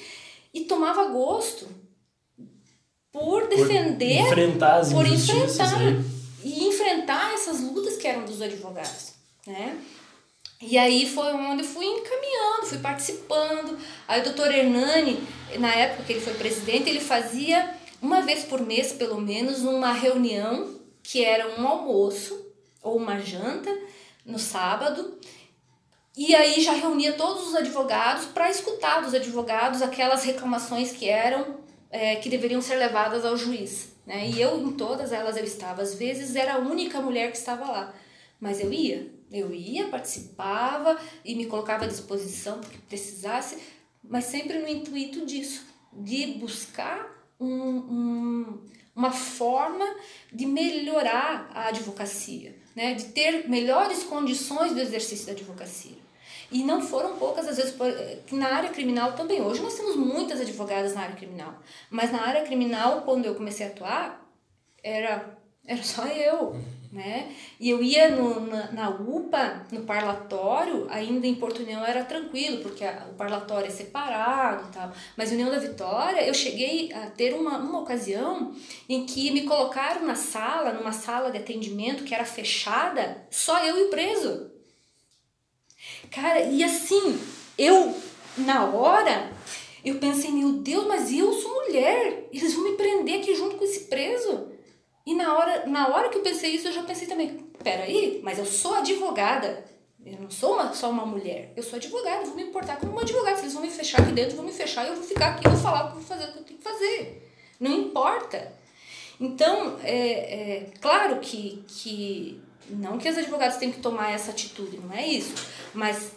A: e tomava gosto por defender,
B: por enfrentar as
A: por enfrentar e enfrentar essas lutas que eram dos advogados, né? E aí foi onde eu fui encaminhando, fui participando. Aí o doutor Hernani, na época que ele foi presidente, ele fazia uma vez por mês, pelo menos, uma reunião que era um almoço ou uma janta no sábado. E aí já reunia todos os advogados para escutar dos advogados aquelas reclamações que eram é, que deveriam ser levadas ao juiz. Né? E eu, em todas elas, eu estava. Às vezes era a única mulher que estava lá. Mas eu ia, eu ia, participava e me colocava à disposição porque precisasse, mas sempre no intuito disso, de buscar um, um, uma forma de melhorar a advocacia, né? de ter melhores condições do exercício da advocacia. E não foram poucas, às vezes, na área criminal também. Hoje nós temos muitas advogadas na área criminal. Mas na área criminal, quando eu comecei a atuar, era, era só eu né? E eu ia no, na, na UPA, no parlatório, ainda em Porto União era tranquilo, porque a, o parlatório é separado e tal. Mas União da Vitória, eu cheguei a ter uma, uma ocasião em que me colocaram na sala, numa sala de atendimento que era fechada, só eu e o preso. Cara, e assim, eu, na hora, eu pensei, meu Deus, mas eu sou mulher, eles vão me prender aqui junto com esse preso. E na hora, na hora que eu pensei isso, eu já pensei também, peraí, mas eu sou advogada. Eu não sou uma, só uma mulher. Eu sou advogada, vou me importar como uma advogada. Se eles vão me fechar aqui dentro, vão me fechar e eu vou ficar aqui, vou falar, vou fazer o que eu tenho que fazer. Não importa. Então, é, é claro que, que não que os advogados têm que tomar essa atitude, não é isso. Mas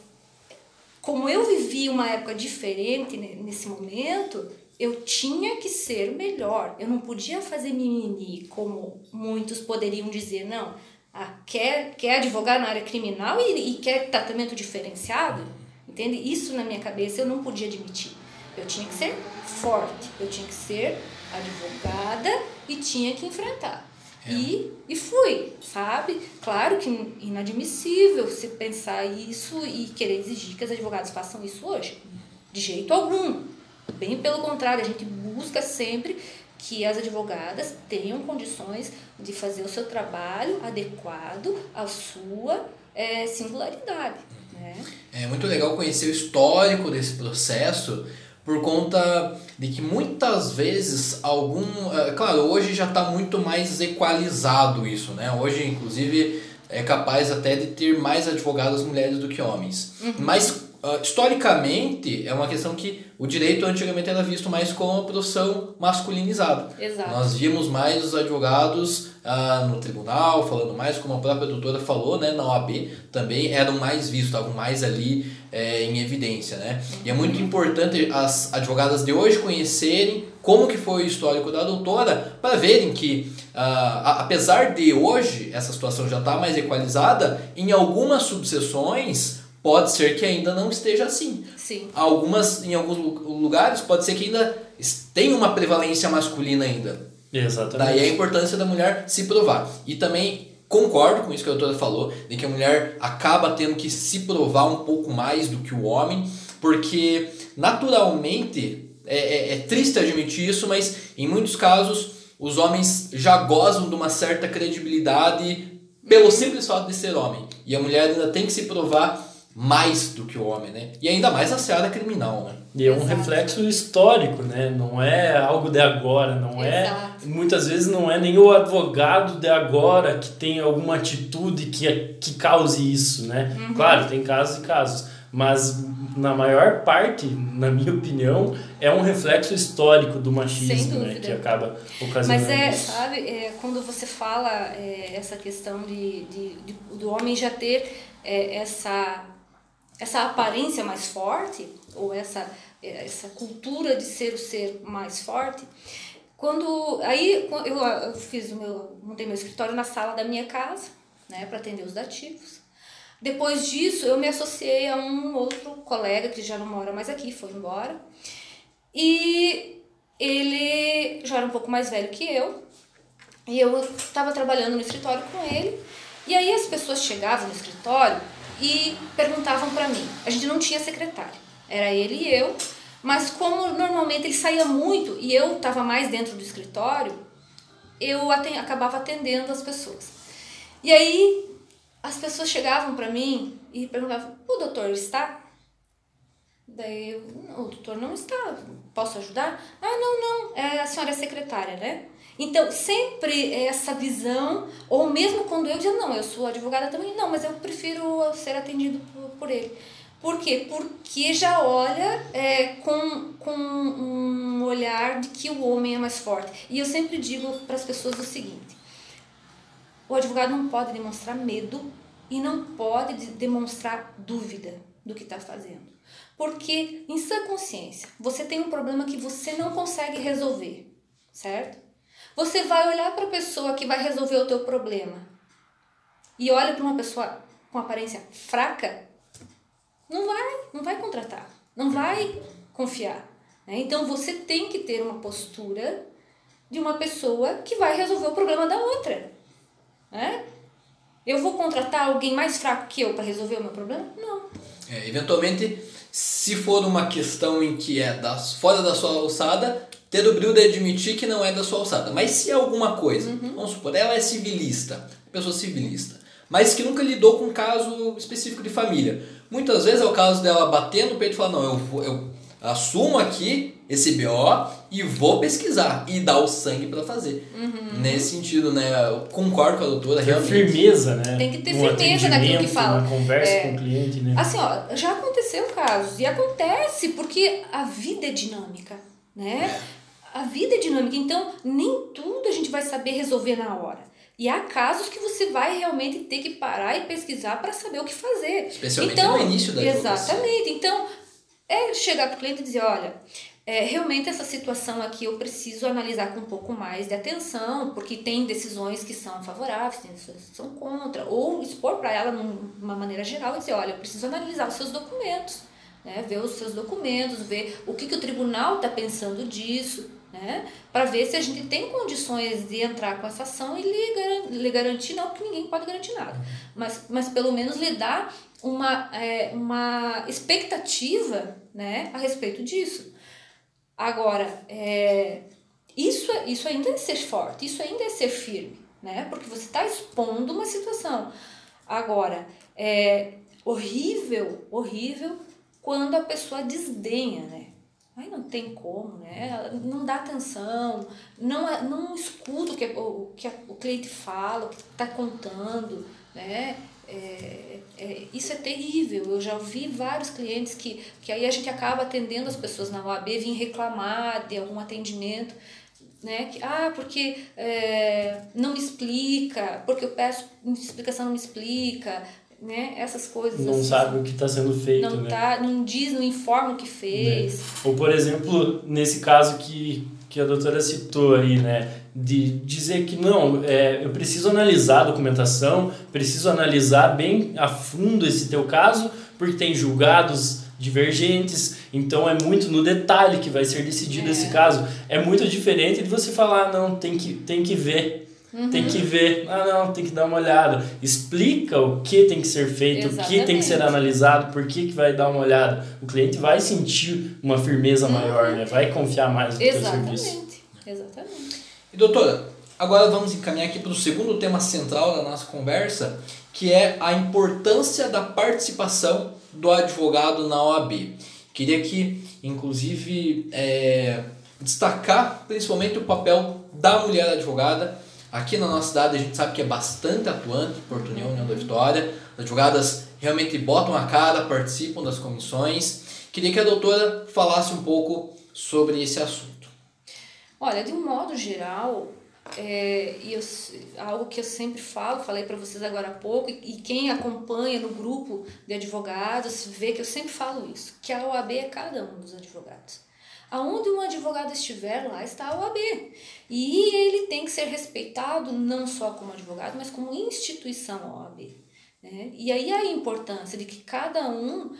A: como eu vivi uma época diferente nesse momento, eu tinha que ser melhor. Eu não podia fazer mimimi, como muitos poderiam dizer, não. Ah, quer, quer advogar na área criminal e, e quer tratamento diferenciado? Entende? Isso na minha cabeça eu não podia admitir. Eu tinha que ser forte, eu tinha que ser advogada e tinha que enfrentar. É. E, e fui, sabe? Claro que inadmissível se pensar isso e querer exigir que os advogados façam isso hoje. De jeito algum. Bem pelo contrário, a gente busca sempre que as advogadas tenham condições de fazer o seu trabalho adequado à sua é, singularidade. Né?
C: É muito legal conhecer o histórico desse processo por conta de que muitas vezes algum é, claro hoje já está muito mais equalizado isso né hoje inclusive é capaz até de ter mais advogadas mulheres do que homens uhum. mas uh, historicamente, é uma questão que o direito antigamente era visto mais como uma profissão masculinizada.
A: Exato.
C: Nós vimos mais os advogados uh, no tribunal, falando mais, como a própria doutora falou, né, na OAB também eram mais vistos, estavam mais ali é, em evidência. Né? E é muito importante as advogadas de hoje conhecerem como que foi o histórico da doutora para verem que, uh, apesar de hoje essa situação já estar tá mais equalizada, em algumas subseções pode ser que ainda não esteja assim.
A: Sim.
C: Algumas, em alguns lugares, pode ser que ainda tenha uma prevalência masculina ainda.
B: Exatamente.
C: Daí a importância da mulher se provar. E também concordo com isso que a doutora falou, de que a mulher acaba tendo que se provar um pouco mais do que o homem, porque naturalmente, é, é, é triste admitir isso, mas em muitos casos os homens já gozam de uma certa credibilidade pelo simples fato de ser homem. E a mulher ainda tem que se provar mais do que o homem, né? E ainda mais na seara criminal, né?
B: E é um Exato. reflexo histórico, né? Não é algo de agora, não é
A: Exato.
B: é... Muitas vezes não é nem o advogado de agora que tem alguma atitude que, que cause isso, né? Uhum. Claro, tem casos e casos, mas na maior parte, na minha opinião, é um reflexo histórico do machismo, né? Que acaba ocasionando
A: Mas é,
B: isso.
A: sabe, é, quando você fala é, essa questão de, de, de, do homem já ter é, essa essa aparência mais forte, ou essa, essa cultura de ser o ser mais forte, quando aí eu, eu fiz o meu montei meu escritório na sala da minha casa, né, para atender os dativos. Depois disso, eu me associei a um outro colega que já não mora mais aqui, foi embora. E ele já era um pouco mais velho que eu. E eu estava trabalhando no escritório com ele. E aí as pessoas chegavam no escritório e perguntavam para mim. A gente não tinha secretário, era ele e eu, mas como normalmente ele saía muito e eu estava mais dentro do escritório, eu atend, acabava atendendo as pessoas. E aí as pessoas chegavam para mim e perguntavam: "O doutor está?" Daí eu, o doutor não está, posso ajudar? Ah, não, não, é, a senhora é secretária, né? Então, sempre essa visão, ou mesmo quando eu digo, não, eu sou advogada também, não, mas eu prefiro ser atendido por, por ele. Por quê? Porque já olha é, com, com um olhar de que o homem é mais forte. E eu sempre digo para as pessoas o seguinte: o advogado não pode demonstrar medo e não pode demonstrar dúvida do que está fazendo. Porque, em sua consciência, você tem um problema que você não consegue resolver, certo? Você vai olhar para a pessoa que vai resolver o teu problema e olha para uma pessoa com aparência fraca, não vai, não vai contratar, não vai confiar. Né? Então você tem que ter uma postura de uma pessoa que vai resolver o problema da outra. Né? Eu vou contratar alguém mais fraco que eu para resolver o meu problema? Não.
C: É, eventualmente, se for uma questão em que é das, fora da sua alçada, ter o brilho de admitir que não é da sua alçada. Mas se é alguma coisa, uhum. vamos supor, ela é civilista, pessoa civilista, mas que nunca lidou com um caso específico de família. Muitas vezes é o caso dela bater no peito e falar, não, eu, eu assumo aqui esse BO e vou pesquisar e dar o sangue para fazer.
A: Uhum.
C: Nesse sentido, né? Eu concordo com a doutora,
B: Tem
C: realmente.
B: firmeza, né?
A: Tem que ter um firmeza naquilo que fala.
B: Uma conversa é, com o cliente, né?
A: Assim, ó, já aconteceu casos e acontece porque a vida é dinâmica, né?
C: É
A: a vida é dinâmica, então nem tudo a gente vai saber resolver na hora. E há casos que você vai realmente ter que parar e pesquisar para saber o que fazer.
C: Especialmente
A: então,
C: no início da
A: Exatamente. Então, é chegar para o cliente e dizer, olha, é, realmente essa situação aqui eu preciso analisar com um pouco mais de atenção, porque tem decisões que são favoráveis, tem decisões que são contra, ou expor para ela de uma maneira geral e dizer, olha, eu preciso analisar os seus documentos, né, ver os seus documentos, ver o que, que o tribunal está pensando disso, né, para ver se a gente tem condições de entrar com essa ação e lhe, lhe garantir, não, porque ninguém pode garantir nada, mas, mas pelo menos lhe dar uma, é, uma expectativa né, a respeito disso. Agora, é, isso, é, isso ainda é ser forte, isso ainda é ser firme, né? Porque você está expondo uma situação. Agora, é horrível, horrível quando a pessoa desdenha, né? Aí não tem como, né? Não dá atenção, não, não escuta o que, o, que o cliente fala, o que está contando, né? É, é, isso é terrível. Eu já vi vários clientes que, que aí a gente acaba atendendo as pessoas na OAB, vêm reclamar de algum atendimento, né? Que, ah, porque é, não me explica, porque eu peço explicação, não me explica, né? Essas coisas.
B: Não
A: assim,
B: sabe o que está sendo feito,
A: não
B: né?
A: Tá, não diz, não informa o que fez.
B: Né? Ou, por exemplo, nesse caso que, que a doutora citou aí, né? De dizer que não, é, eu preciso analisar a documentação, preciso analisar bem a fundo esse teu caso, porque tem julgados divergentes, então é muito no detalhe que vai ser decidido é. esse caso. É muito diferente de você falar, não, tem que, tem que ver. Uhum. Tem que ver, ah não, tem que dar uma olhada. Explica o que tem que ser feito, Exatamente. o que tem que ser analisado, por que, que vai dar uma olhada. O cliente vai sentir uma firmeza uhum. maior, né? vai confiar mais no
A: Exatamente.
B: teu serviço.
A: Exatamente.
C: E doutora, agora vamos encaminhar aqui para o segundo tema central da nossa conversa, que é a importância da participação do advogado na OAB. Queria aqui, inclusive, é, destacar principalmente o papel da mulher advogada. Aqui na nossa cidade a gente sabe que é bastante atuante, Porto União, União da Vitória. As advogadas realmente botam a cara, participam das comissões. Queria que a doutora falasse um pouco sobre esse assunto.
A: Olha, de um modo geral, é, e eu, algo que eu sempre falo, falei para vocês agora há pouco, e, e, quem acompanha no grupo de advogados vê que eu sempre falo isso, que a OAB é cada um dos advogados. Aonde um advogado estiver, lá está a OAB. E ele tem que ser respeitado não só como advogado, mas como instituição OAB. Né? E aí a importância de que cada um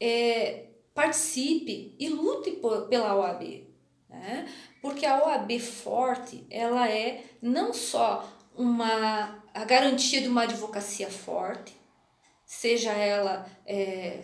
A: é, participe e lute por, pela OAB. Né? Porque a OAB forte, ela é não só uma a garantia de uma advocacia forte, seja ela é,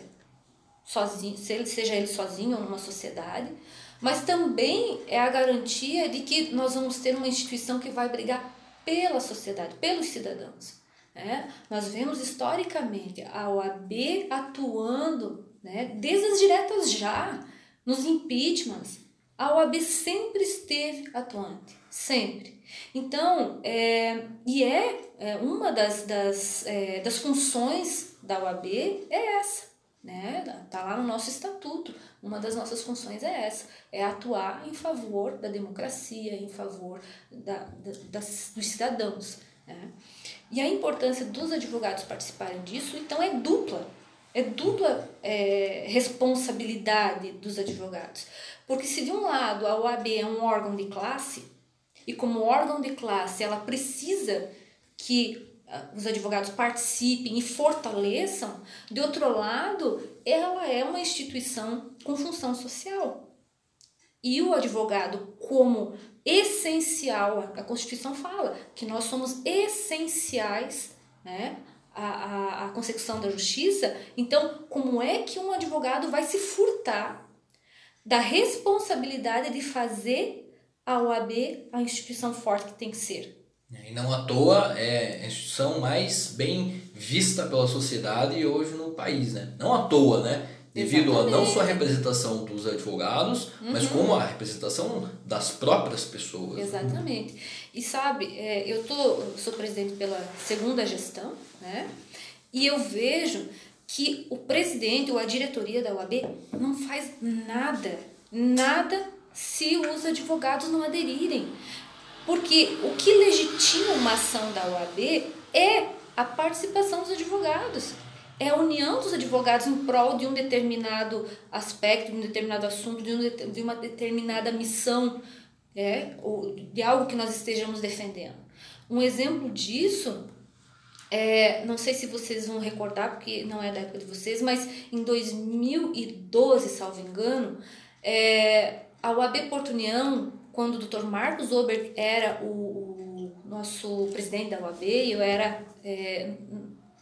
A: sozinho, seja ele sozinho ou numa sociedade, mas também é a garantia de que nós vamos ter uma instituição que vai brigar pela sociedade, pelos cidadãos. Né? Nós vemos historicamente a OAB atuando né, desde as diretas já, nos impeachments, a OAB sempre esteve atuante, sempre. Então, é, e é, é uma das, das, é, das funções da OAB é essa, né? Tá lá no nosso estatuto. Uma das nossas funções é essa, é atuar em favor da democracia, em favor da, da das, dos cidadãos. Né? E a importância dos advogados participarem disso, então, é dupla. É dupla é, responsabilidade dos advogados. Porque se de um lado a OAB é um órgão de classe, e como órgão de classe ela precisa que ah, os advogados participem e fortaleçam, de outro lado, ela é uma instituição com função social. E o advogado, como essencial, a Constituição fala que nós somos essenciais né, à, à, à consecução da justiça. Então, como é que um advogado vai se furtar da responsabilidade de fazer a OAB a instituição forte que tem que ser.
C: E não à toa é a instituição mais bem vista pela sociedade hoje no país, né? Não à toa, né? Devido Exatamente. a não só a representação dos advogados, uhum. mas como a representação das próprias pessoas.
A: Né? Exatamente. E sabe, é, eu tô, sou presidente pela segunda gestão, né? E eu vejo que o presidente ou a diretoria da UAB não faz nada, nada se os advogados não aderirem. Porque o que legitima uma ação da OAB é a participação dos advogados. É a união dos advogados em prol de um determinado aspecto, de um determinado assunto, de, um, de uma determinada missão, é, ou de algo que nós estejamos defendendo. Um exemplo disso é, não sei se vocês vão recordar, porque não é da época de vocês, mas em 2012, salvo engano, é, a UAB Porto União, quando o Dr. Marcos Ober era o, o nosso presidente da UAB, eu era, é,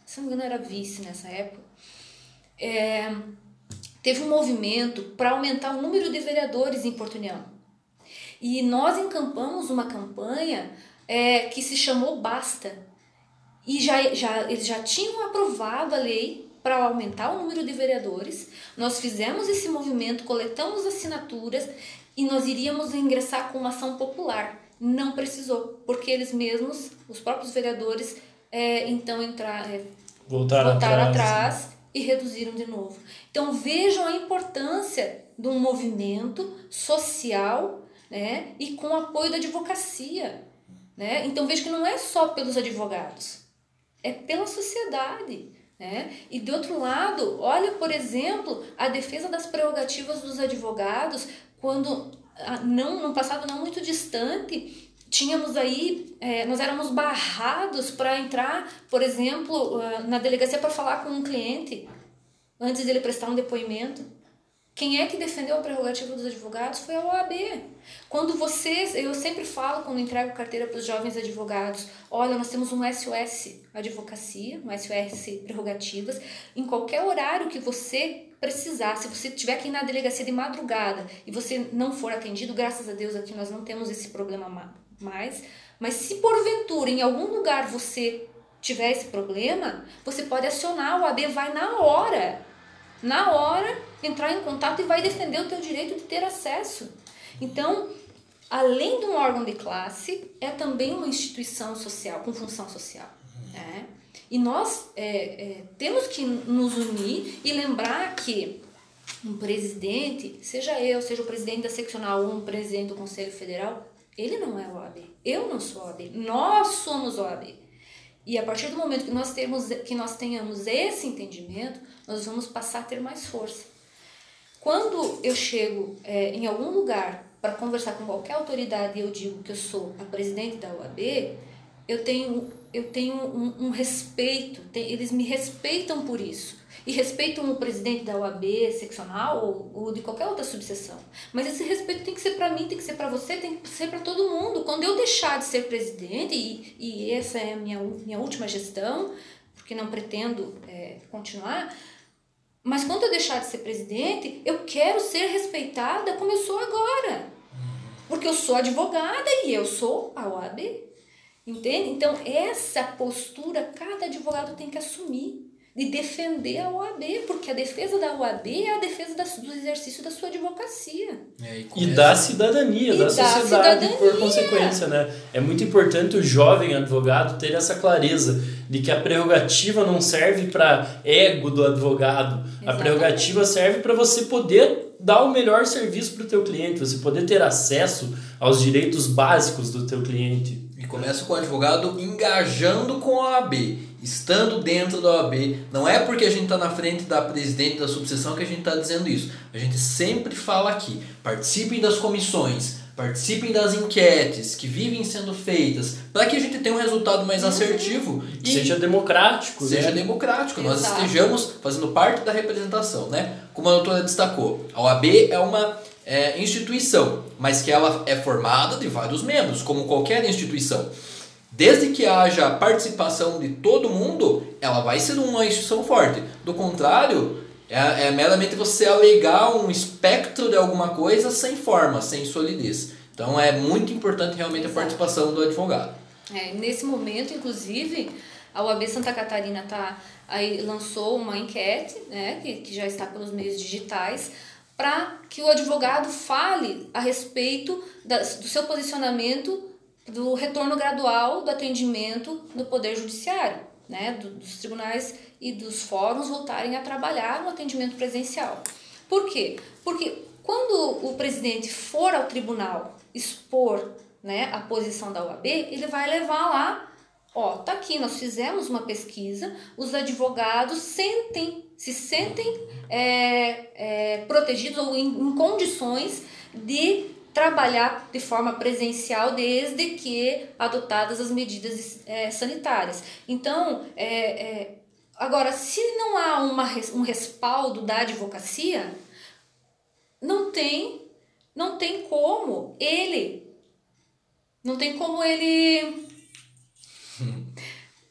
A: se não me engano, era vice nessa época, é, teve um movimento para aumentar o número de vereadores em Porto União. E nós encampamos uma campanha é, que se chamou Basta e já, já, eles já tinham aprovado a lei para aumentar o número de vereadores. Nós fizemos esse movimento, coletamos assinaturas e nós iríamos ingressar com uma ação popular. Não precisou, porque eles mesmos, os próprios vereadores, é, então entrar, é,
B: voltaram,
A: voltaram
B: atrás.
A: atrás e reduziram de novo. Então vejam a importância de um movimento social né, e com apoio da advocacia. Né? Então veja que não é só pelos advogados é pela sociedade. Né? E do outro lado, olha, por exemplo, a defesa das prerrogativas dos advogados, quando ah, não, no passado não muito distante, tínhamos aí, é, nós éramos barrados para entrar, por exemplo, ah, na delegacia para falar com um cliente antes dele prestar um depoimento. Quem é que defendeu a prerrogativa dos advogados foi a OAB. Quando vocês, eu sempre falo quando entrego carteira para os jovens advogados, olha, nós temos um SOS advocacia, um SOS prerrogativas, em qualquer horário que você precisar, se você tiver aqui na delegacia de madrugada e você não for atendido, graças a Deus aqui nós não temos esse problema mais, mas se porventura em algum lugar você tiver esse problema, você pode acionar, o AB vai na hora na hora, entrar em contato e vai defender o teu direito de ter acesso. Então, além de um órgão de classe, é também uma instituição social, com função social. Né? E nós é, é, temos que nos unir e lembrar que um presidente, seja eu, seja o presidente da seccional ou um presidente do Conselho Federal, ele não é OAB. Eu não sou OAB. Nós somos OAB. E a partir do momento que nós, temos, que nós tenhamos esse entendimento, nós vamos passar a ter mais força. Quando eu chego é, em algum lugar para conversar com qualquer autoridade e eu digo que eu sou a presidente da UAB, eu tenho, eu tenho um, um respeito, tem, eles me respeitam por isso e respeitam o presidente da OAB seccional ou, ou de qualquer outra subseção. Mas esse respeito tem que ser para mim, tem que ser para você, tem que ser para todo mundo. Quando eu deixar de ser presidente, e, e essa é a minha, minha última gestão, porque não pretendo é, continuar, mas quando eu deixar de ser presidente, eu quero ser respeitada como eu sou agora. Porque eu sou advogada e eu sou a OAB. Entende? Então, essa postura cada advogado tem que assumir de defender a OAB, porque a defesa da OAB é a defesa da, do exercício da sua advocacia.
B: É, e, e, da cidadania, e da, da sociedade cidadania. por consequência, né? É muito importante o jovem advogado ter essa clareza de que a prerrogativa não serve para ego do advogado. Exatamente. A prerrogativa serve para você poder dar o melhor serviço para o teu cliente, você poder ter acesso aos direitos básicos do teu cliente.
C: E começa com o advogado engajando com a OAB estando dentro da OAB, não é porque a gente está na frente da presidente da subseção que a gente está dizendo isso. A gente sempre fala aqui: participem das comissões, participem das enquetes que vivem sendo feitas, para que a gente tenha um resultado mais assertivo
B: e seja democrático.
C: Seja né? democrático, Exato. nós estejamos fazendo parte da representação, né? Como a doutora destacou, a OAB é uma é, instituição, mas que ela é formada de vários membros, como qualquer instituição. Desde que haja participação de todo mundo, ela vai ser uma instituição forte. Do contrário, é, é meramente você alegar um espectro de alguma coisa sem forma, sem solidez. Então é muito importante realmente a participação do advogado.
A: É, nesse momento, inclusive, a UAB Santa Catarina tá, aí lançou uma enquete, né, que, que já está pelos meios digitais, para que o advogado fale a respeito da, do seu posicionamento do retorno gradual do atendimento no Poder Judiciário, né, dos tribunais e dos fóruns voltarem a trabalhar no atendimento presencial. Por quê? Porque quando o presidente for ao tribunal expor né, a posição da OAB, ele vai levar lá Ó, tá aqui, nós fizemos uma pesquisa, os advogados sentem, se sentem é, é, protegidos ou em, em, condições de trabalhar de forma presencial desde que adotadas as medidas é, sanitárias. Então, é, é, agora, se não há uma, um respaldo da advocacia, não tem, não tem como ele, não tem como ele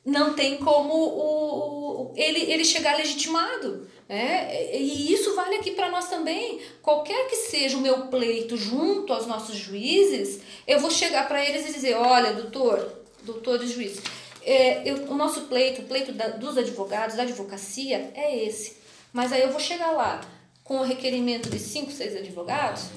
A: não tem como o, o, ele, ele chegar legitimado. É, e isso vale aqui para nós também. Qualquer que seja o meu pleito junto aos nossos juízes, eu vou chegar para eles e dizer: olha, doutor, doutor e juiz, é, eu, o nosso pleito, o pleito da, dos advogados, da advocacia, é esse. Mas aí eu vou chegar lá com o requerimento de cinco, seis advogados.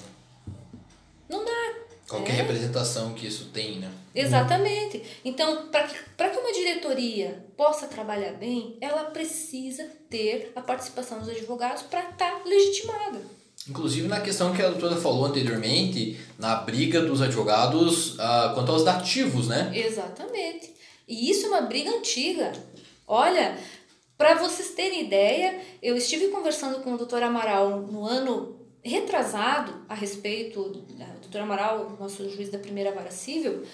A: Não dá.
C: Qualquer é? representação que isso tem, né?
A: Exatamente. Então, para que, que uma diretoria possa trabalhar bem, ela precisa ter a participação dos advogados para estar tá legitimada.
C: Inclusive na questão que a doutora falou anteriormente, na briga dos advogados uh, quanto aos dativos, né?
A: Exatamente. E isso é uma briga antiga. Olha, para vocês terem ideia, eu estive conversando com o doutor Amaral no ano retrasado a respeito, o doutor Amaral, nosso juiz da primeira vara civil,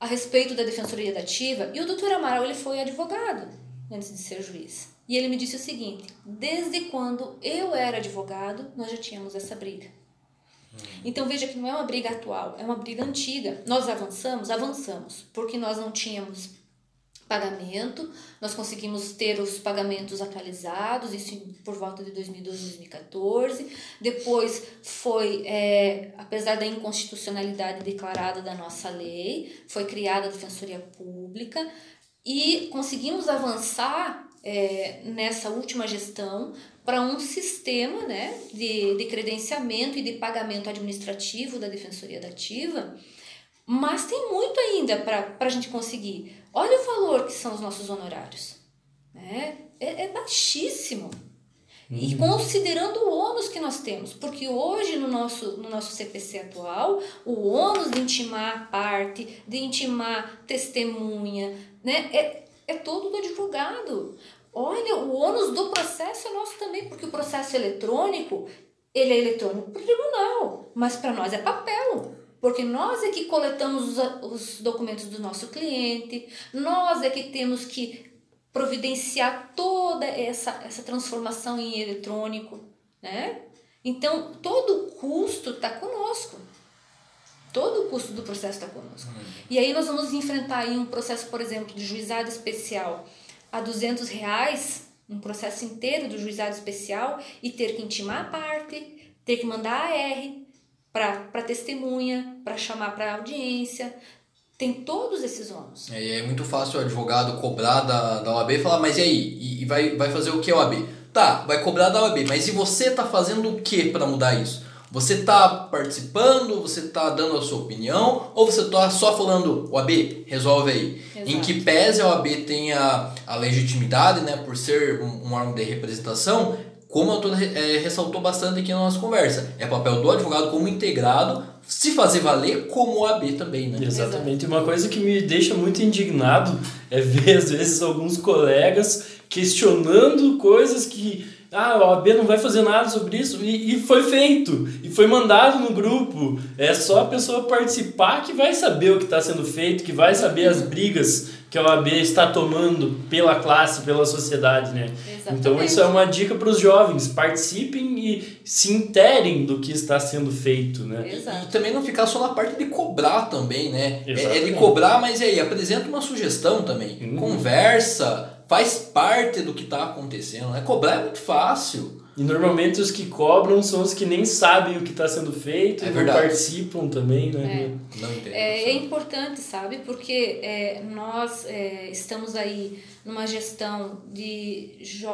A: a respeito da defensoria dativa, e o doutor Amaral ele foi advogado antes de ser juiz. E ele me disse o seguinte: desde quando eu era advogado, nós já tínhamos essa briga. Então veja que não é uma briga atual, é uma briga antiga. Nós avançamos, avançamos, porque nós não tínhamos pagamento. Nós conseguimos ter os pagamentos atualizados, isso por volta de 2012, 2014. Depois foi, é, apesar da inconstitucionalidade declarada da nossa lei, foi criada a Defensoria Pública e conseguimos avançar é, nessa última gestão para um sistema né, de, de credenciamento e de pagamento administrativo da Defensoria Dativa, mas tem muito ainda para a gente conseguir. Olha o valor que são os nossos honorários. Né? É, é baixíssimo. Uhum. E considerando o ônus que nós temos, porque hoje no nosso, no nosso CPC atual, o ônus de intimar a parte, de intimar testemunha, né, é, é todo do advogado. Olha, o ônus do processo é nosso também, porque o processo eletrônico, ele é eletrônico para o tribunal, mas para nós é papel. Porque nós é que coletamos os, os documentos do nosso cliente, nós é que temos que providenciar toda essa, essa transformação em eletrônico, né? Então, todo o custo está conosco. Todo o custo do processo está conosco. Uhum. E aí nós vamos enfrentar aí um processo, por exemplo, de juizado especial a 200 reais, um processo inteiro do juizado especial, e ter que intimar a parte, ter que mandar AR, para testemunha, para chamar para audiência. Tem todos esses ônus.
C: É, é muito fácil o advogado cobrar da, da OAB e falar, mas e aí? E, e vai, vai fazer o que a OAB? Tá, vai cobrar da OAB, mas e você tá fazendo o que para mudar isso? Você está participando, você está dando a sua opinião, ou você está só falando, OAB, resolve aí. Exato. Em que pese a OAB tenha a legitimidade, né, por ser um, um órgão de representação, como a autora é, ressaltou bastante aqui na nossa conversa, é papel do advogado como integrado se fazer valer como OAB também, né?
B: Exatamente. Uma coisa que me deixa muito indignado é ver, às vezes, alguns colegas questionando coisas que ah, a OAB não vai fazer nada sobre isso, e, e foi feito, e foi mandado no grupo. É só a pessoa participar que vai saber o que está sendo feito, que vai saber as brigas que a OAB está tomando pela classe, pela sociedade, né? Exatamente. Então isso é uma dica para os jovens, participem e se interem do que está sendo feito, né?
C: Exato. E, também não ficar só na parte de cobrar também, né? É, é, de cobrar, mas aí apresenta uma sugestão também, uhum. conversa, faz parte do que está acontecendo, né? Cobrar é muito fácil.
B: E normalmente os que cobram são os que nem sabem o que está sendo feito é e não participam também, né?
A: É, não entendo, é, é importante, sabe? Porque é, nós é, estamos aí numa gestão de, jo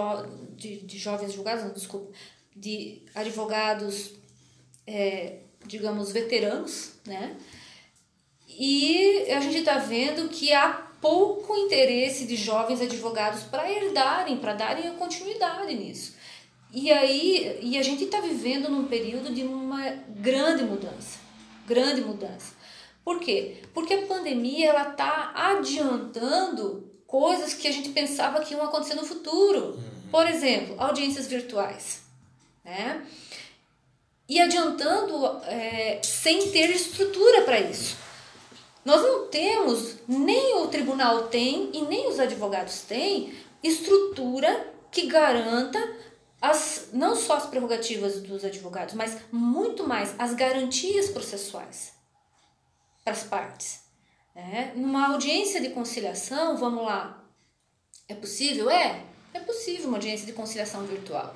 A: de, de jovens julgados, não, desculpa, de advogados, é, digamos, veteranos, né? E a gente está vendo que há pouco interesse de jovens advogados para herdarem, para darem a continuidade nisso. E aí, e a gente está vivendo num período de uma grande mudança, grande mudança. Por quê? Porque a pandemia ela está adiantando coisas que a gente pensava que iam acontecer no futuro. Uhum. Por exemplo, audiências virtuais, né? E adiantando é, sem ter estrutura para isso. Nós não temos, nem o tribunal tem e nem os advogados têm estrutura que garanta as, não só as prerrogativas dos advogados, mas muito mais as garantias processuais para as partes. Né? Numa audiência de conciliação, vamos lá, é possível? É, é possível uma audiência de conciliação virtual.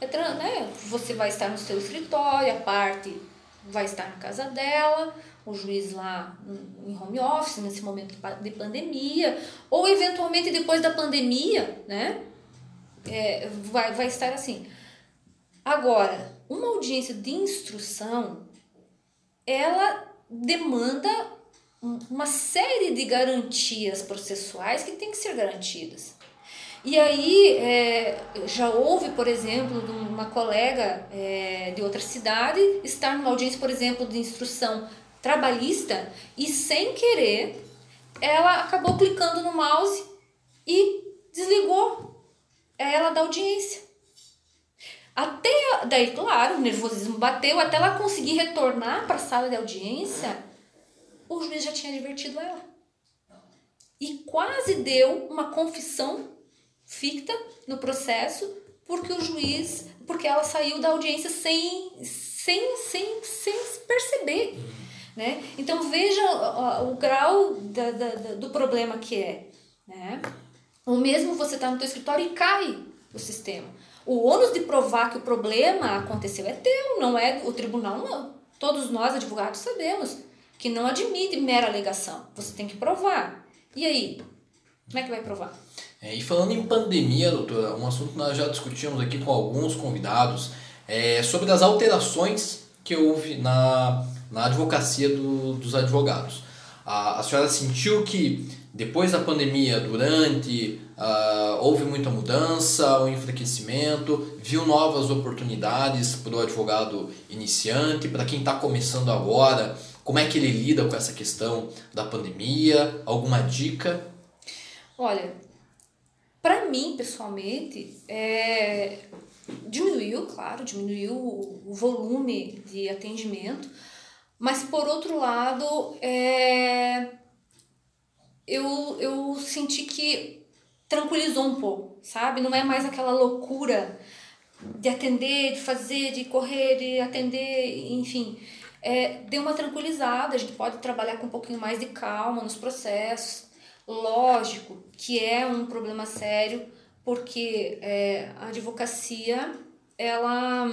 A: É, né? Você vai estar no seu escritório, a parte vai estar na casa dela, o juiz lá em home office nesse momento de pandemia, ou eventualmente depois da pandemia, né? É, vai, vai estar assim. Agora, uma audiência de instrução, ela demanda uma série de garantias processuais que tem que ser garantidas. E aí, é, já houve, por exemplo, uma colega é, de outra cidade estar numa audiência, por exemplo, de instrução trabalhista e, sem querer, ela acabou clicando no mouse e desligou é ela da audiência. Até, daí, claro, o nervosismo bateu, até ela conseguir retornar para a sala de audiência, o juiz já tinha advertido ela. E quase deu uma confissão ficta no processo, porque o juiz, porque ela saiu da audiência sem, sem, sem, sem perceber. Né? Então veja o, o grau da, da, do problema que é. Né? Ou mesmo você está no teu escritório e cai o sistema. O ônus de provar que o problema aconteceu é teu, não é o tribunal, não. Todos nós, advogados, sabemos que não admite mera alegação. Você tem que provar. E aí? Como é que vai provar?
C: É, e falando em pandemia, doutora, um assunto que nós já discutimos aqui com alguns convidados, é sobre as alterações que houve na, na advocacia do, dos advogados. A, a senhora sentiu que depois da pandemia, durante, uh, houve muita mudança, um enfraquecimento, viu novas oportunidades para o advogado iniciante, para quem está começando agora, como é que ele lida com essa questão da pandemia? Alguma dica?
A: Olha, para mim, pessoalmente, é, diminuiu, claro, diminuiu o volume de atendimento, mas por outro lado, é, eu, eu senti que tranquilizou um pouco, sabe? Não é mais aquela loucura de atender, de fazer, de correr, de atender, enfim. É, deu uma tranquilizada, a gente pode trabalhar com um pouquinho mais de calma nos processos. Lógico que é um problema sério, porque é, a advocacia, ela.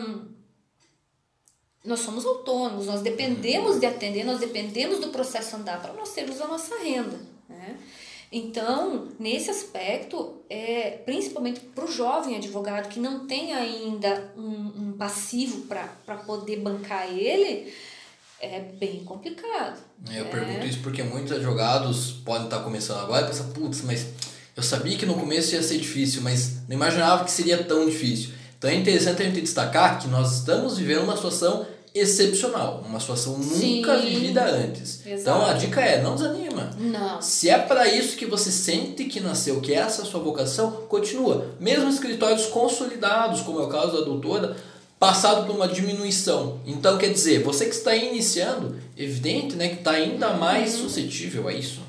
A: Nós somos autônomos, nós dependemos de atender, nós dependemos do processo andar para nós termos a nossa renda. Né? Então, nesse aspecto, é, principalmente para o jovem advogado que não tem ainda um, um passivo para poder bancar ele, é bem complicado.
C: Eu é. pergunto isso porque muitos advogados podem estar começando agora e pensar, putz, mas eu sabia que no começo ia ser difícil, mas não imaginava que seria tão difícil. Então é interessante a gente destacar que nós estamos vivendo uma situação excepcional, uma situação nunca Sim, vivida antes. Então a dica é, não desanima.
A: Não.
C: Se é para isso que você sente que nasceu, que essa é a sua vocação, continua. Mesmo escritórios consolidados, como é o caso da doutora, passado por uma diminuição. Então quer dizer, você que está iniciando, evidente, né, que está ainda mais uhum. suscetível a isso.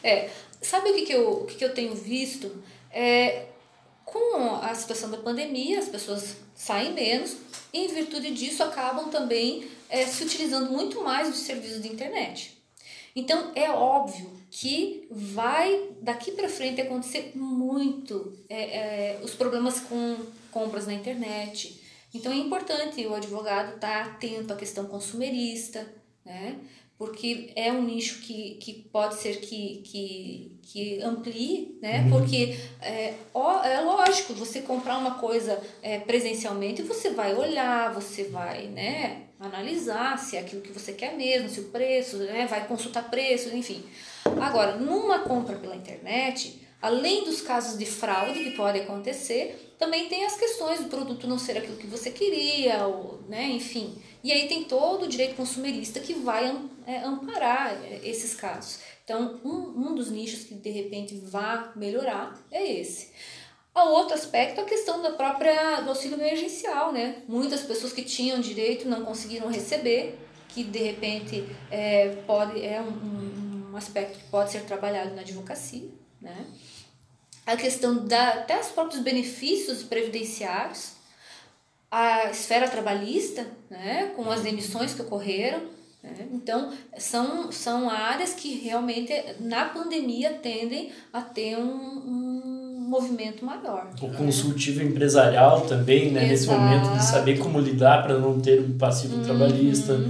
A: É, sabe o que, que, eu, o que, que eu tenho visto? É, com a situação da pandemia, as pessoas saem menos, em virtude disso, acabam também é, se utilizando muito mais dos serviços de internet. Então, é óbvio que vai daqui para frente acontecer muito é, é, os problemas com compras na internet. Então, é importante o advogado estar tá atento à questão consumerista, né? Porque é um nicho que, que pode ser que, que, que amplie, né? Uhum. Porque é, ó, é lógico, você comprar uma coisa é, presencialmente, você vai olhar, você vai né, analisar se é aquilo que você quer mesmo, se o preço, né, vai consultar preços, enfim. Agora, numa compra pela internet, Além dos casos de fraude que podem acontecer, também tem as questões do produto não ser aquilo que você queria, ou, né, enfim. E aí tem todo o direito consumerista que vai é, amparar é, esses casos. Então, um, um dos nichos que de repente vai melhorar é esse. O outro aspecto é a questão da própria do auxílio emergencial, né? Muitas pessoas que tinham direito não conseguiram receber, que de repente é, pode, é um, um aspecto que pode ser trabalhado na advocacia, né? A questão da, até os próprios benefícios previdenciários, a esfera trabalhista, né? Com as demissões que ocorreram, né? Então, são, são áreas que realmente na pandemia tendem a ter um, um movimento maior.
B: O consultivo empresarial também, né? Nesse momento de saber como lidar para não ter um passivo uhum. trabalhista.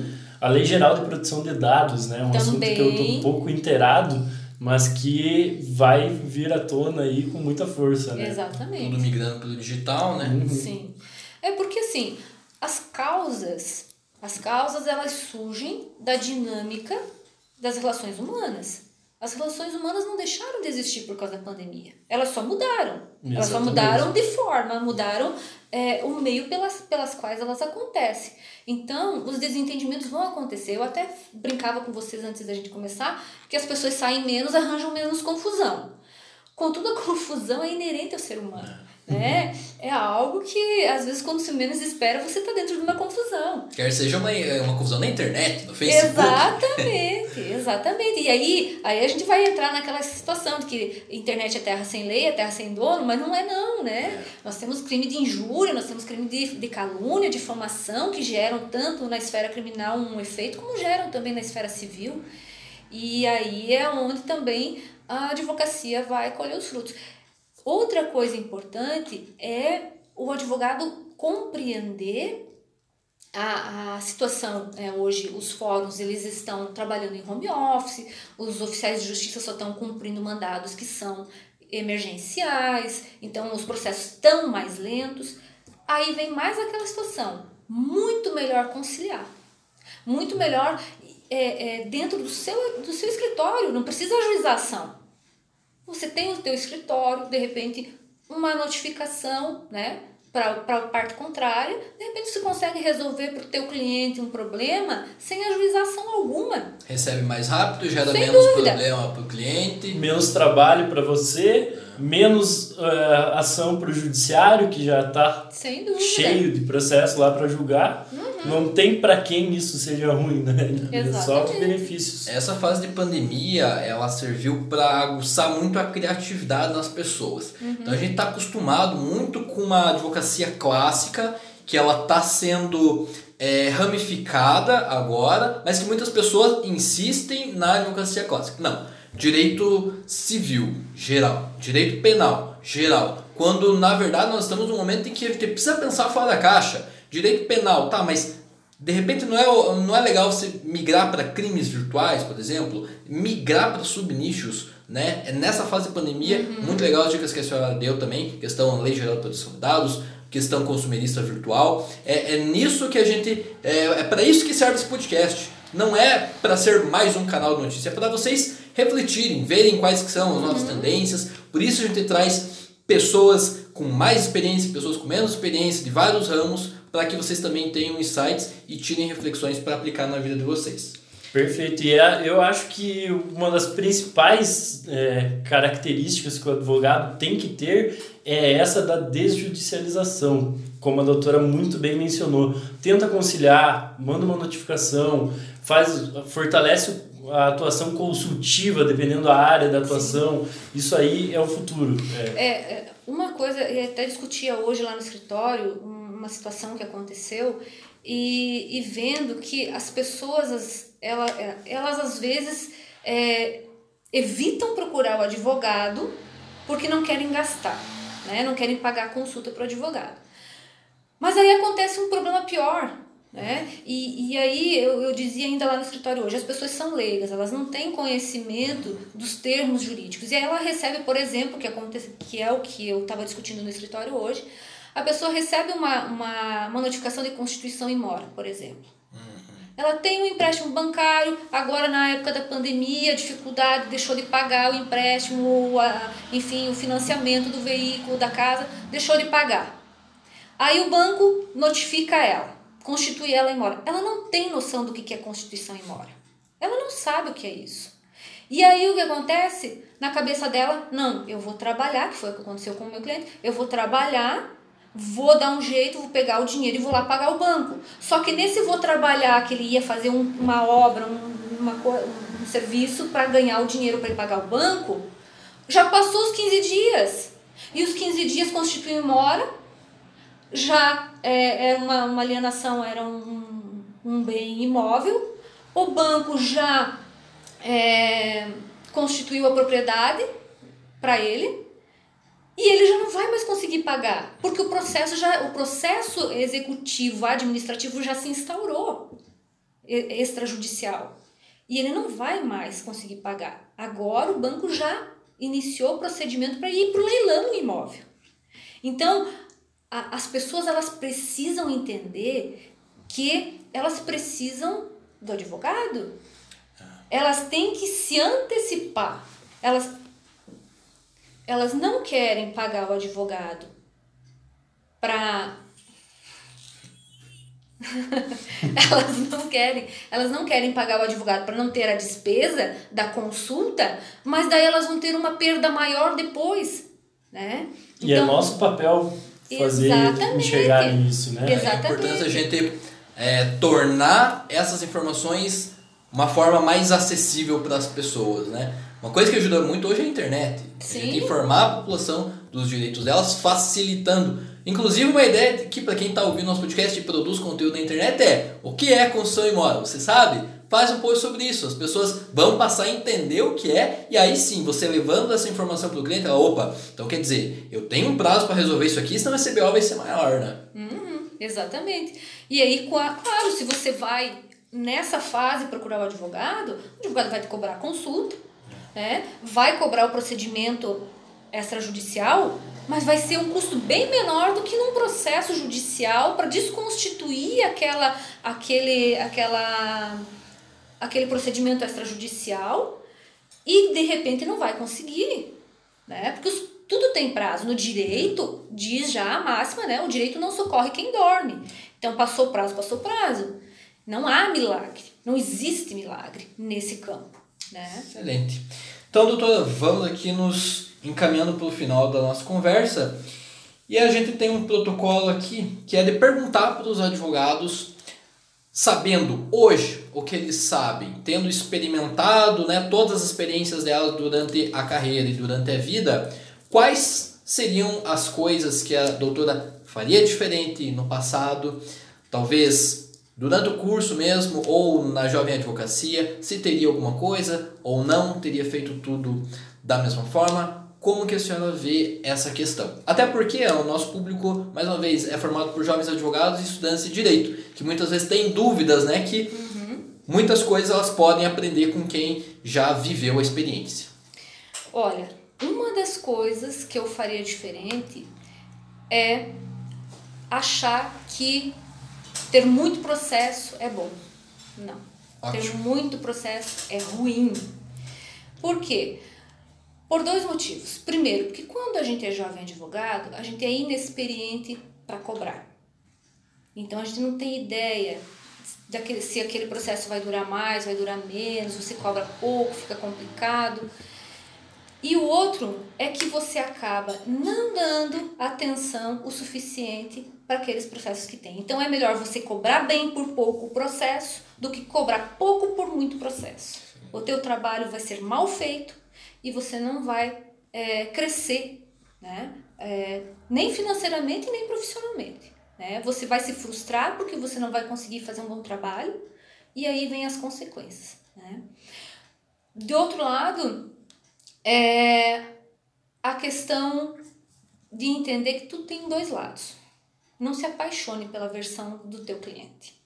B: A Lei Geral de Proteção de Dados, né? Um também. assunto que eu estou um pouco inteirado, mas que vai vir à tona aí com muita força, né?
A: Exatamente.
C: Tudo migrando pelo digital, né?
A: Uhum. Sim. É porque, assim, as causas, as causas, elas surgem da dinâmica das relações humanas. As relações humanas não deixaram de existir por causa da pandemia. Elas só mudaram. Exatamente. Elas só mudaram de forma, mudaram é, o meio pelas, pelas quais elas acontecem. Então, os desentendimentos vão acontecer. Eu até brincava com vocês antes da gente começar que as pessoas saem menos, arranjam menos confusão. Contudo, a confusão é inerente ao ser humano né? É algo que, às vezes, quando você menos espera, você está dentro de uma confusão.
C: Quer seja uma, uma confusão na internet, no Facebook.
A: Exatamente, exatamente. E aí, aí a gente vai entrar naquela situação de que internet é terra sem lei, é terra sem dono, mas não é não, né? É. Nós temos crime de injúria, nós temos crime de, de calúnia, de difamação, que geram tanto na esfera criminal um efeito, como geram também na esfera civil. E aí é onde também a advocacia vai colher os frutos. Outra coisa importante é o advogado compreender a, a situação. É, hoje, os fóruns eles estão trabalhando em home office, os oficiais de justiça só estão cumprindo mandados que são emergenciais, então os processos estão mais lentos. Aí vem mais aquela situação, muito melhor conciliar, muito melhor é, é, dentro do seu, do seu escritório, não precisa ajuização. Você tem o teu escritório, de repente, uma notificação, né? Para a parte contrária, de repente você consegue resolver para o teu cliente um problema sem ajuização alguma.
C: Recebe mais rápido, gera sem menos dúvida. problema para o cliente.
B: Menos trabalho para você, menos uh, ação para o judiciário, que já está cheio de processo lá para julgar. Uhum. Não tem para quem isso seja ruim, né? É só benefícios.
C: Essa fase de pandemia, ela serviu para aguçar muito a criatividade nas pessoas. Uhum. Então a gente está acostumado muito com uma advocacia clássica, que ela está sendo é, ramificada agora, mas que muitas pessoas insistem na advocacia clássica. Não, direito civil geral, direito penal geral, quando na verdade nós estamos num momento em que a gente precisa pensar fora da caixa. Direito penal, tá, mas de repente não é, não é legal você migrar para crimes virtuais, por exemplo, migrar para subnichos, né? É nessa fase de pandemia, uhum. muito legal as dicas que a senhora deu também, questão lei geral de proteção de dados, questão consumerista virtual. É, é nisso que a gente. É, é para isso que serve esse podcast. Não é para ser mais um canal de notícia, é para vocês refletirem, verem quais que são as novas uhum. tendências. Por isso a gente traz pessoas com mais experiência, pessoas com menos experiência, de vários ramos, para que vocês também tenham insights e tirem reflexões para aplicar na vida de vocês.
B: Perfeito. E é, eu acho que uma das principais é, características que o advogado tem que ter é essa da desjudicialização, como a doutora muito bem mencionou. Tenta conciliar, manda uma notificação, faz, fortalece a atuação consultiva, dependendo da área da atuação. Sim. Isso aí é o futuro.
A: É. é, uma coisa, eu até discutia hoje lá no escritório, uma situação que aconteceu e, e vendo que as pessoas, elas, elas às vezes é, evitam procurar o advogado porque não querem gastar, né? não querem pagar consulta para o advogado. Mas aí acontece um problema pior, né? E, e aí eu, eu dizia ainda lá no escritório hoje, as pessoas são leigas, elas não têm conhecimento dos termos jurídicos. E aí ela recebe, por exemplo, que, acontece, que é o que eu estava discutindo no escritório hoje, a pessoa recebe uma, uma, uma notificação de constituição e mora, por exemplo. Uhum. Ela tem um empréstimo bancário, agora na época da pandemia, dificuldade, deixou de pagar o empréstimo, a, enfim, o financiamento do veículo, da casa, deixou de pagar. Aí o banco notifica ela, constitui ela em mora. Ela não tem noção do que é constituição em mora. Ela não sabe o que é isso. E aí o que acontece? Na cabeça dela, não, eu vou trabalhar, que foi o que aconteceu com o meu cliente, eu vou trabalhar vou dar um jeito, vou pegar o dinheiro e vou lá pagar o banco. Só que nesse vou trabalhar, que ele ia fazer um, uma obra, um, uma, um serviço para ganhar o dinheiro para pagar o banco, já passou os 15 dias. E os 15 dias constituem mora, já é, era uma, uma alienação, era um, um bem imóvel, o banco já é, constituiu a propriedade para ele, e ele já não vai mais conseguir pagar, porque o processo já o processo executivo administrativo já se instaurou extrajudicial. E ele não vai mais conseguir pagar. Agora o banco já iniciou o procedimento para ir para o leilão do imóvel. Então, a, as pessoas elas precisam entender que elas precisam do advogado. Elas têm que se antecipar. Elas elas não querem pagar o advogado para elas não querem, elas não querem pagar o advogado para não ter a despesa da consulta, mas daí elas vão ter uma perda maior depois, né?
B: Então, e é então, nosso papel fazer exatamente, enxergar isso, né?
C: Exatamente. É importante a gente é, tornar essas informações uma forma mais acessível para as pessoas, né? Uma coisa que ajuda muito hoje é a internet. Sim. A gente informar a população dos direitos delas, facilitando. Inclusive, uma ideia que, para quem está ouvindo nosso podcast e produz conteúdo na internet é: o que é construção imóvel? Você sabe? Faz um post sobre isso. As pessoas vão passar a entender o que é, e aí sim, você levando essa informação para o cliente, ela, opa, então quer dizer, eu tenho um prazo para resolver isso aqui, senão a CBO vai ser maior, né?
A: Uhum, exatamente. E aí, claro, se você vai nessa fase procurar o advogado, o advogado vai te cobrar consulta né? vai cobrar o procedimento extrajudicial, mas vai ser um custo bem menor do que num processo judicial para desconstituir aquela, aquele, aquela, aquele procedimento extrajudicial e de repente não vai conseguir, né? Porque os, tudo tem prazo. No direito, diz já a máxima, né? O direito não socorre quem dorme. Então, passou prazo, passou prazo. Não há milagre. Não existe milagre nesse campo. Né?
C: Excelente. Então, doutora, vamos aqui nos encaminhando para o final da nossa conversa. E a gente tem um protocolo aqui que é de perguntar para os advogados, sabendo hoje o que eles sabem, tendo experimentado né, todas as experiências delas durante a carreira e durante a vida, quais seriam as coisas que a doutora faria diferente no passado, talvez durante o curso mesmo ou na jovem advocacia, se teria alguma coisa ou não, teria feito tudo da mesma forma. Como que a senhora vê essa questão? Até porque o nosso público, mais uma vez, é formado por jovens advogados e estudantes de direito, que muitas vezes têm dúvidas, né? Que uhum. muitas coisas elas podem aprender com quem já viveu a experiência.
A: Olha, uma das coisas que eu faria diferente é achar que ter muito processo é bom. Não. Ótimo. Ter muito processo é ruim. Por quê? Por dois motivos. Primeiro, porque quando a gente é jovem advogado, a gente é inexperiente para cobrar. Então a gente não tem ideia daquele, se aquele processo vai durar mais, vai durar menos, você cobra pouco, fica complicado. E o outro é que você acaba não dando atenção o suficiente para aqueles processos que tem. Então é melhor você cobrar bem por pouco processo do que cobrar pouco por muito processo. O teu trabalho vai ser mal feito e você não vai é, crescer, né? É, nem financeiramente nem profissionalmente. Né? Você vai se frustrar porque você não vai conseguir fazer um bom trabalho e aí vem as consequências. Né? Do outro lado, é a questão de entender que tudo tem dois lados. Não se apaixone pela versão do teu cliente.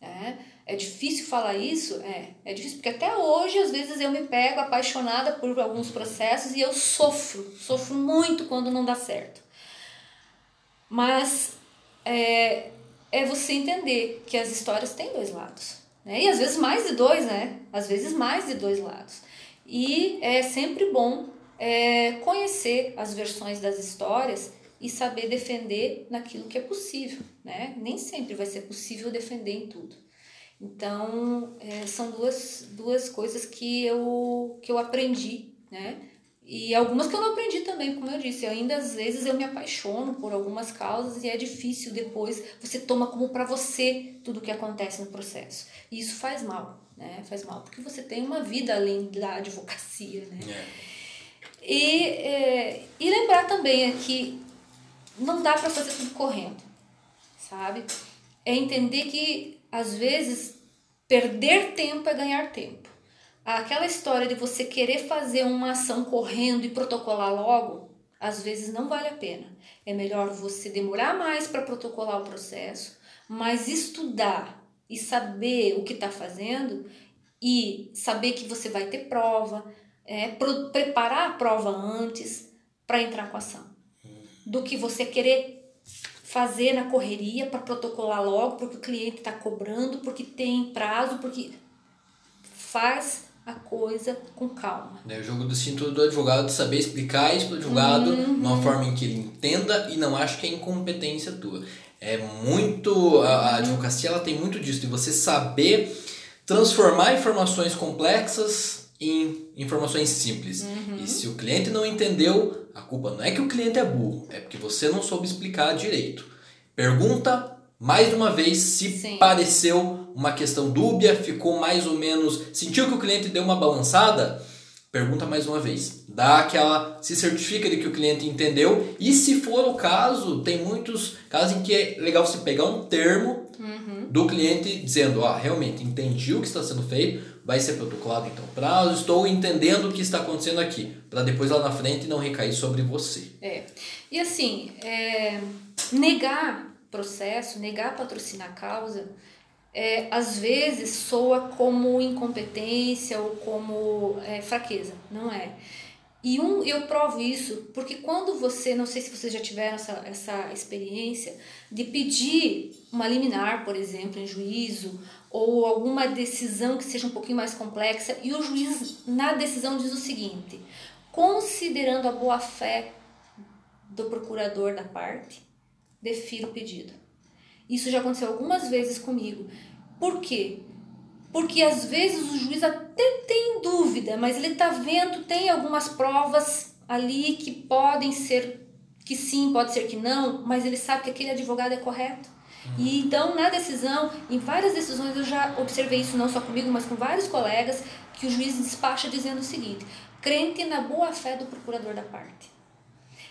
A: É, é difícil falar isso? É, é difícil, porque até hoje, às vezes, eu me pego apaixonada por alguns processos e eu sofro, sofro muito quando não dá certo. Mas é, é você entender que as histórias têm dois lados. Né? E às vezes mais de dois, né? Às vezes mais de dois lados. E é sempre bom é, conhecer as versões das histórias e saber defender naquilo que é possível, né? Nem sempre vai ser possível defender em tudo. Então, é, são duas, duas coisas que eu, que eu aprendi, né? E algumas que eu não aprendi também, como eu disse, ainda às vezes eu me apaixono por algumas causas e é difícil depois você toma como para você tudo o que acontece no processo. E isso faz mal, né? Faz mal porque você tem uma vida além da advocacia, né? É. E, é, e lembrar também que não dá para fazer tudo correndo, sabe? É entender que às vezes perder tempo é ganhar tempo aquela história de você querer fazer uma ação correndo e protocolar logo, às vezes não vale a pena. É melhor você demorar mais para protocolar o processo, mas estudar e saber o que está fazendo e saber que você vai ter prova, é, pro, preparar a prova antes para entrar com a ação, do que você querer fazer na correria para protocolar logo porque o cliente está cobrando, porque tem prazo, porque faz a coisa com calma.
C: É o jogo do cinto do advogado de saber explicar isso para o advogado uhum. de uma forma em que ele entenda e não ache que é incompetência tua. É muito. A, a advocacia ela tem muito disso, de você saber transformar informações complexas em informações simples. Uhum. E se o cliente não entendeu, a culpa não é que o cliente é burro, é porque você não soube explicar direito. Pergunta mais uma vez se Sim. pareceu uma questão dúbia, ficou mais ou menos. Sentiu que o cliente deu uma balançada? Pergunta mais uma vez. Dá aquela. Se certifica de que o cliente entendeu. E se for o caso, tem muitos casos em que é legal você pegar um termo uhum. do cliente dizendo: Ó, realmente entendi o que está sendo feito, vai ser protocolado então prazo, estou entendendo o que está acontecendo aqui. Para depois lá na frente não recair sobre você.
A: É. E assim, é, negar processo, negar patrocinar a causa é, às vezes soa como incompetência ou como é, fraqueza, não é. E um, eu provo isso porque quando você, não sei se vocês já tiveram essa, essa experiência, de pedir uma liminar, por exemplo, em juízo, ou alguma decisão que seja um pouquinho mais complexa, e o juiz, na decisão, diz o seguinte: considerando a boa-fé do procurador da parte, defiro o pedido. Isso já aconteceu algumas vezes comigo. Por quê? Porque às vezes o juiz até tem dúvida, mas ele está vendo, tem algumas provas ali que podem ser que sim, pode ser que não, mas ele sabe que aquele advogado é correto. Uhum. E então, na decisão, em várias decisões eu já observei isso não só comigo, mas com vários colegas, que o juiz despacha dizendo o seguinte: crente na boa fé do procurador da parte.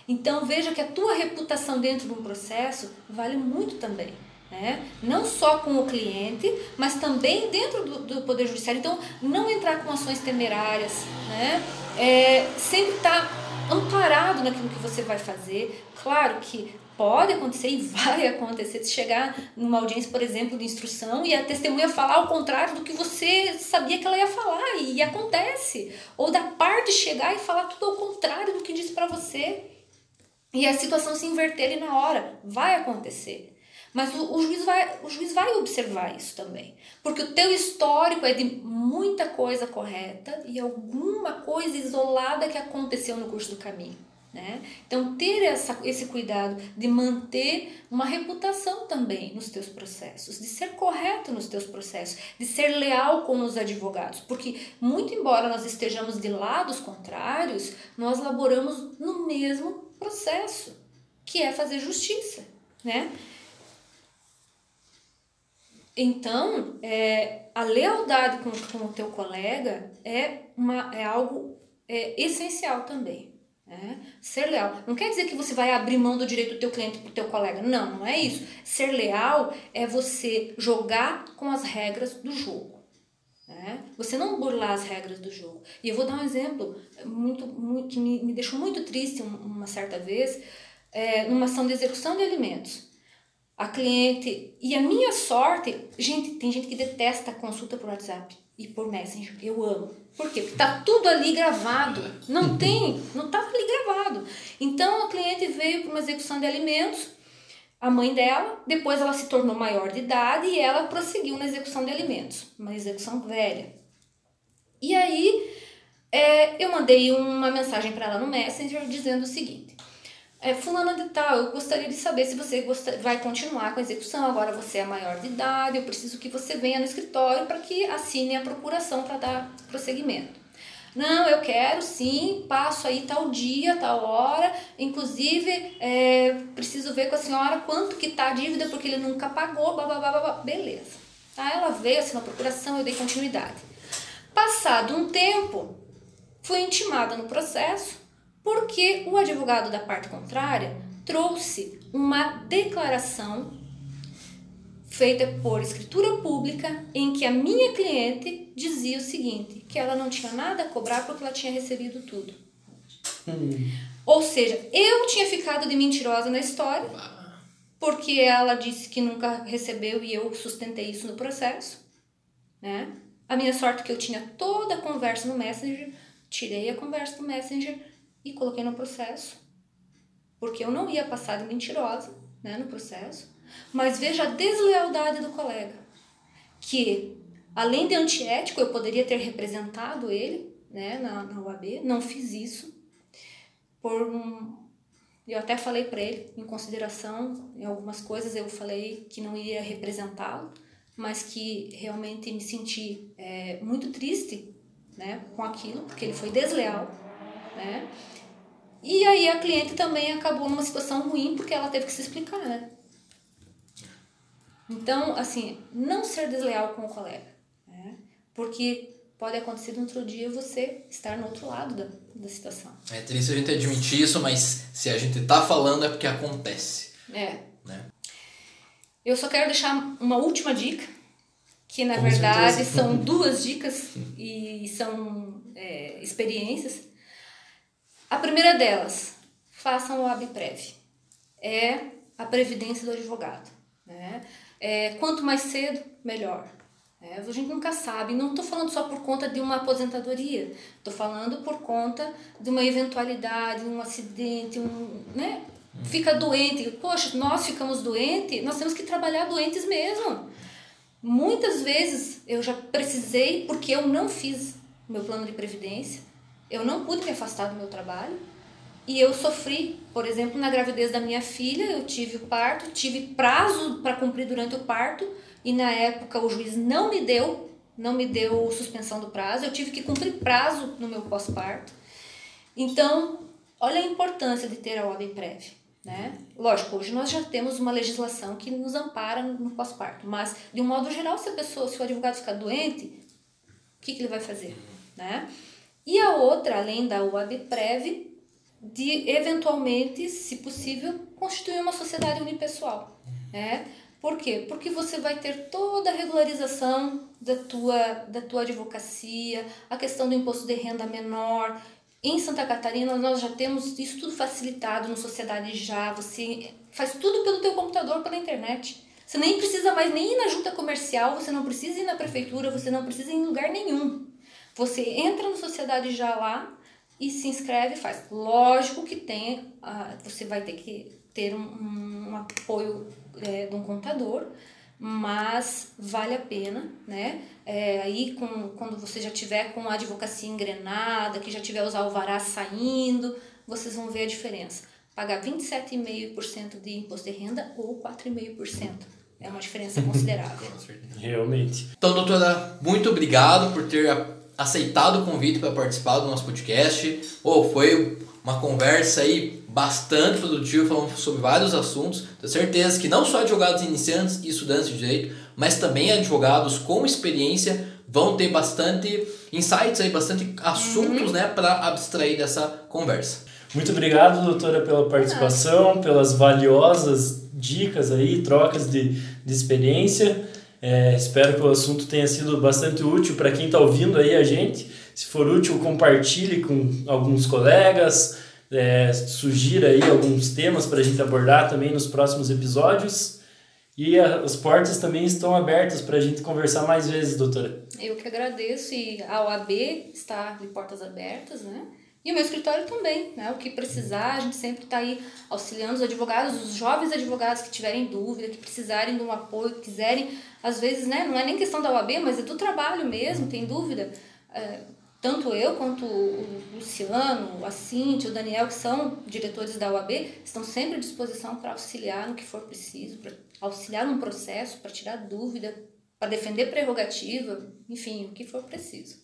A: Então veja que a tua reputação dentro de um processo vale muito também. Né? Não só com o cliente, mas também dentro do, do Poder Judiciário. Então, não entrar com ações temerárias, né? É, sempre estar tá amparado naquilo que você vai fazer. Claro que pode acontecer e vai acontecer de chegar numa audiência, por exemplo, de instrução e a testemunha falar ao contrário do que você sabia que ela ia falar e acontece. Ou da parte chegar e falar tudo ao contrário do que disse para você. E a situação se inverter ali na hora. Vai acontecer. Mas o, o, juiz vai, o juiz vai observar isso também. Porque o teu histórico é de muita coisa correta e alguma coisa isolada que aconteceu no curso do caminho. Né? Então, ter essa, esse cuidado de manter uma reputação também nos teus processos, de ser correto nos teus processos, de ser leal com os advogados, porque, muito embora nós estejamos de lados contrários, nós laboramos no mesmo processo, que é fazer justiça. Né? Então, é, a lealdade com, com o teu colega é, uma, é algo é, essencial também. Né? Ser leal. Não quer dizer que você vai abrir mão do direito do teu cliente para o teu colega. Não, não é isso. Ser leal é você jogar com as regras do jogo. Né? Você não burlar as regras do jogo. E eu vou dar um exemplo muito, muito que me, me deixou muito triste uma certa vez, é, numa ação de execução de alimentos a cliente. E a minha sorte, gente, tem gente que detesta a consulta por WhatsApp e por Messenger. Eu amo. Por quê? Porque tá tudo ali gravado. Não tem, não tá ali gravado. Então a cliente veio para uma execução de alimentos, a mãe dela, depois ela se tornou maior de idade e ela prosseguiu na execução de alimentos, uma execução velha. E aí é, eu mandei uma mensagem para ela no Messenger dizendo o seguinte: é, Fulana de tal, eu gostaria de saber se você vai continuar com a execução. Agora você é maior de idade, eu preciso que você venha no escritório para que assine a procuração para dar prosseguimento. Não, eu quero sim, passo aí tal dia, tal hora. Inclusive, é, preciso ver com a senhora quanto que tá a dívida, porque ele nunca pagou, babá, beleza. Aí ela veio, assinou a procuração, eu dei continuidade. Passado um tempo, fui intimada no processo porque o advogado da parte contrária trouxe uma declaração feita por escritura pública em que a minha cliente dizia o seguinte, que ela não tinha nada a cobrar porque ela tinha recebido tudo. Hum. Ou seja, eu tinha ficado de mentirosa na história, porque ela disse que nunca recebeu e eu sustentei isso no processo, né? A minha sorte é que eu tinha toda a conversa no Messenger, tirei a conversa do Messenger e coloquei no processo, porque eu não ia passar de mentirosa, né, no processo. Mas veja a deslealdade do colega, que além de antiético, eu poderia ter representado ele né, na, na UAB, não fiz isso. Por um, eu até falei para ele, em consideração, em algumas coisas eu falei que não iria representá-lo, mas que realmente me senti é, muito triste né, com aquilo, porque ele foi desleal. Né? E aí a cliente também acabou numa situação ruim porque ela teve que se explicar, né? Então, assim, não ser desleal com o colega, né? porque pode acontecer no outro dia você estar no outro lado da, da situação.
C: É triste a gente admitir isso, mas se a gente tá falando é porque acontece.
A: É. Né? Eu só quero deixar uma última dica, que na com verdade certeza. são duas dicas e são é, experiências. A primeira delas, façam o ABPREV. É a previdência do advogado. Né? É, quanto mais cedo, melhor. É, a gente nunca sabe. Não estou falando só por conta de uma aposentadoria. Estou falando por conta de uma eventualidade, um acidente, um, né? Fica doente. Poxa, nós ficamos doentes, nós temos que trabalhar doentes mesmo. Muitas vezes eu já precisei, porque eu não fiz meu plano de previdência, eu não pude me afastar do meu trabalho e eu sofri, por exemplo, na gravidez da minha filha, eu tive o parto, tive prazo para cumprir durante o parto e na época o juiz não me deu, não me deu suspensão do prazo, eu tive que cumprir prazo no meu pós-parto. Então, olha a importância de ter a ordem prévia. Né? Lógico, hoje nós já temos uma legislação que nos ampara no pós-parto, mas de um modo geral, se a pessoa, se o advogado ficar doente, o que, que ele vai fazer? Né? E a outra, além da OAB Prev, de eventualmente, se possível, constituir uma sociedade unipessoal. Né? Por quê? Porque você vai ter toda a regularização da tua, da tua advocacia, a questão do imposto de renda menor. Em Santa Catarina, nós já temos isso tudo facilitado no Sociedade Já. Você faz tudo pelo teu computador, pela internet. Você nem precisa mais nem ir na junta comercial, você não precisa ir na prefeitura, você não precisa ir em lugar nenhum. Você entra no Sociedade Já lá, e se inscreve e faz. Lógico que tem, uh, você vai ter que ter um, um apoio é, de um contador, mas vale a pena, né? É, aí com, quando você já tiver com a advocacia engrenada, que já tiver os alvarás saindo, vocês vão ver a diferença. Pagar 27,5% de imposto de renda ou 4,5%. É uma diferença considerável.
B: Realmente.
C: Então, doutora, muito obrigado por ter aceitado o convite para participar do nosso podcast. Oh, foi uma conversa aí bastante produtiva, falando sobre vários assuntos. Tenho certeza que não só advogados iniciantes e estudantes de direito, mas também advogados com experiência vão ter bastante insights aí, bastante assuntos, uhum. né, para abstrair dessa conversa.
B: Muito obrigado, doutora, pela participação, pelas valiosas dicas aí, trocas de, de experiência. É, espero que o assunto tenha sido bastante útil para quem está ouvindo aí a gente. Se for útil, compartilhe com alguns colegas, é, sugira aí alguns temas para a gente abordar também nos próximos episódios. E a, as portas também estão abertas para a gente conversar mais vezes, doutora.
A: Eu que agradeço e a OAB está de portas abertas, né? E o meu escritório também, né? O que precisar, a gente sempre está aí auxiliando os advogados, os jovens advogados que tiverem dúvida, que precisarem de um apoio, que quiserem, às vezes, né? Não é nem questão da OAB, mas é do trabalho mesmo, tem dúvida. É, tanto eu quanto o Luciano, a Cintia, o Daniel, que são diretores da OAB, estão sempre à disposição para auxiliar no que for preciso, para auxiliar num processo, para tirar dúvida, para defender prerrogativa, enfim, o que for preciso.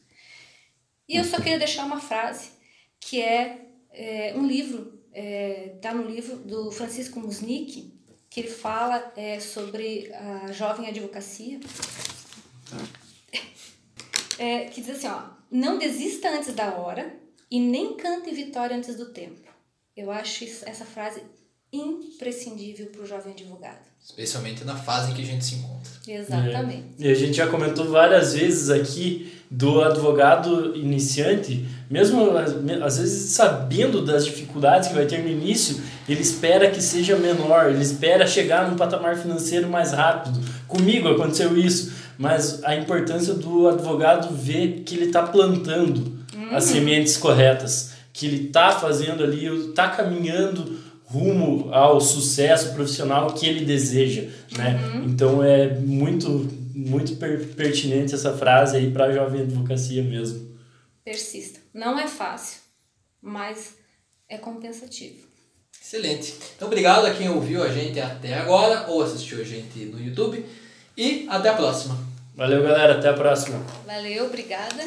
A: E eu só queria deixar uma frase, que é, é um livro, está é, tá no livro do Francisco Musnick, que ele fala é, sobre a jovem advocacia, é, que diz assim, ó, não desista antes da hora e nem cante vitória antes do tempo. Eu acho isso, essa frase imprescindível para o jovem advogado.
C: Especialmente na fase em que a gente se encontra.
A: Exatamente.
B: É. E a gente já comentou várias vezes aqui do advogado iniciante, mesmo às vezes sabendo das dificuldades que vai ter no início, ele espera que seja menor, ele espera chegar num patamar financeiro mais rápido. Comigo aconteceu isso, mas a importância do advogado ver que ele está plantando as sementes corretas, que ele está fazendo ali, está caminhando rumo ao sucesso profissional que ele deseja, né? Uhum. Então é muito muito per pertinente essa frase aí para a jovem advocacia mesmo.
A: Persista. Não é fácil, mas é compensativo.
C: Excelente. Então obrigado a quem ouviu a gente até agora ou assistiu a gente no YouTube e até a próxima.
B: Valeu, galera, até a próxima.
A: Valeu, obrigada.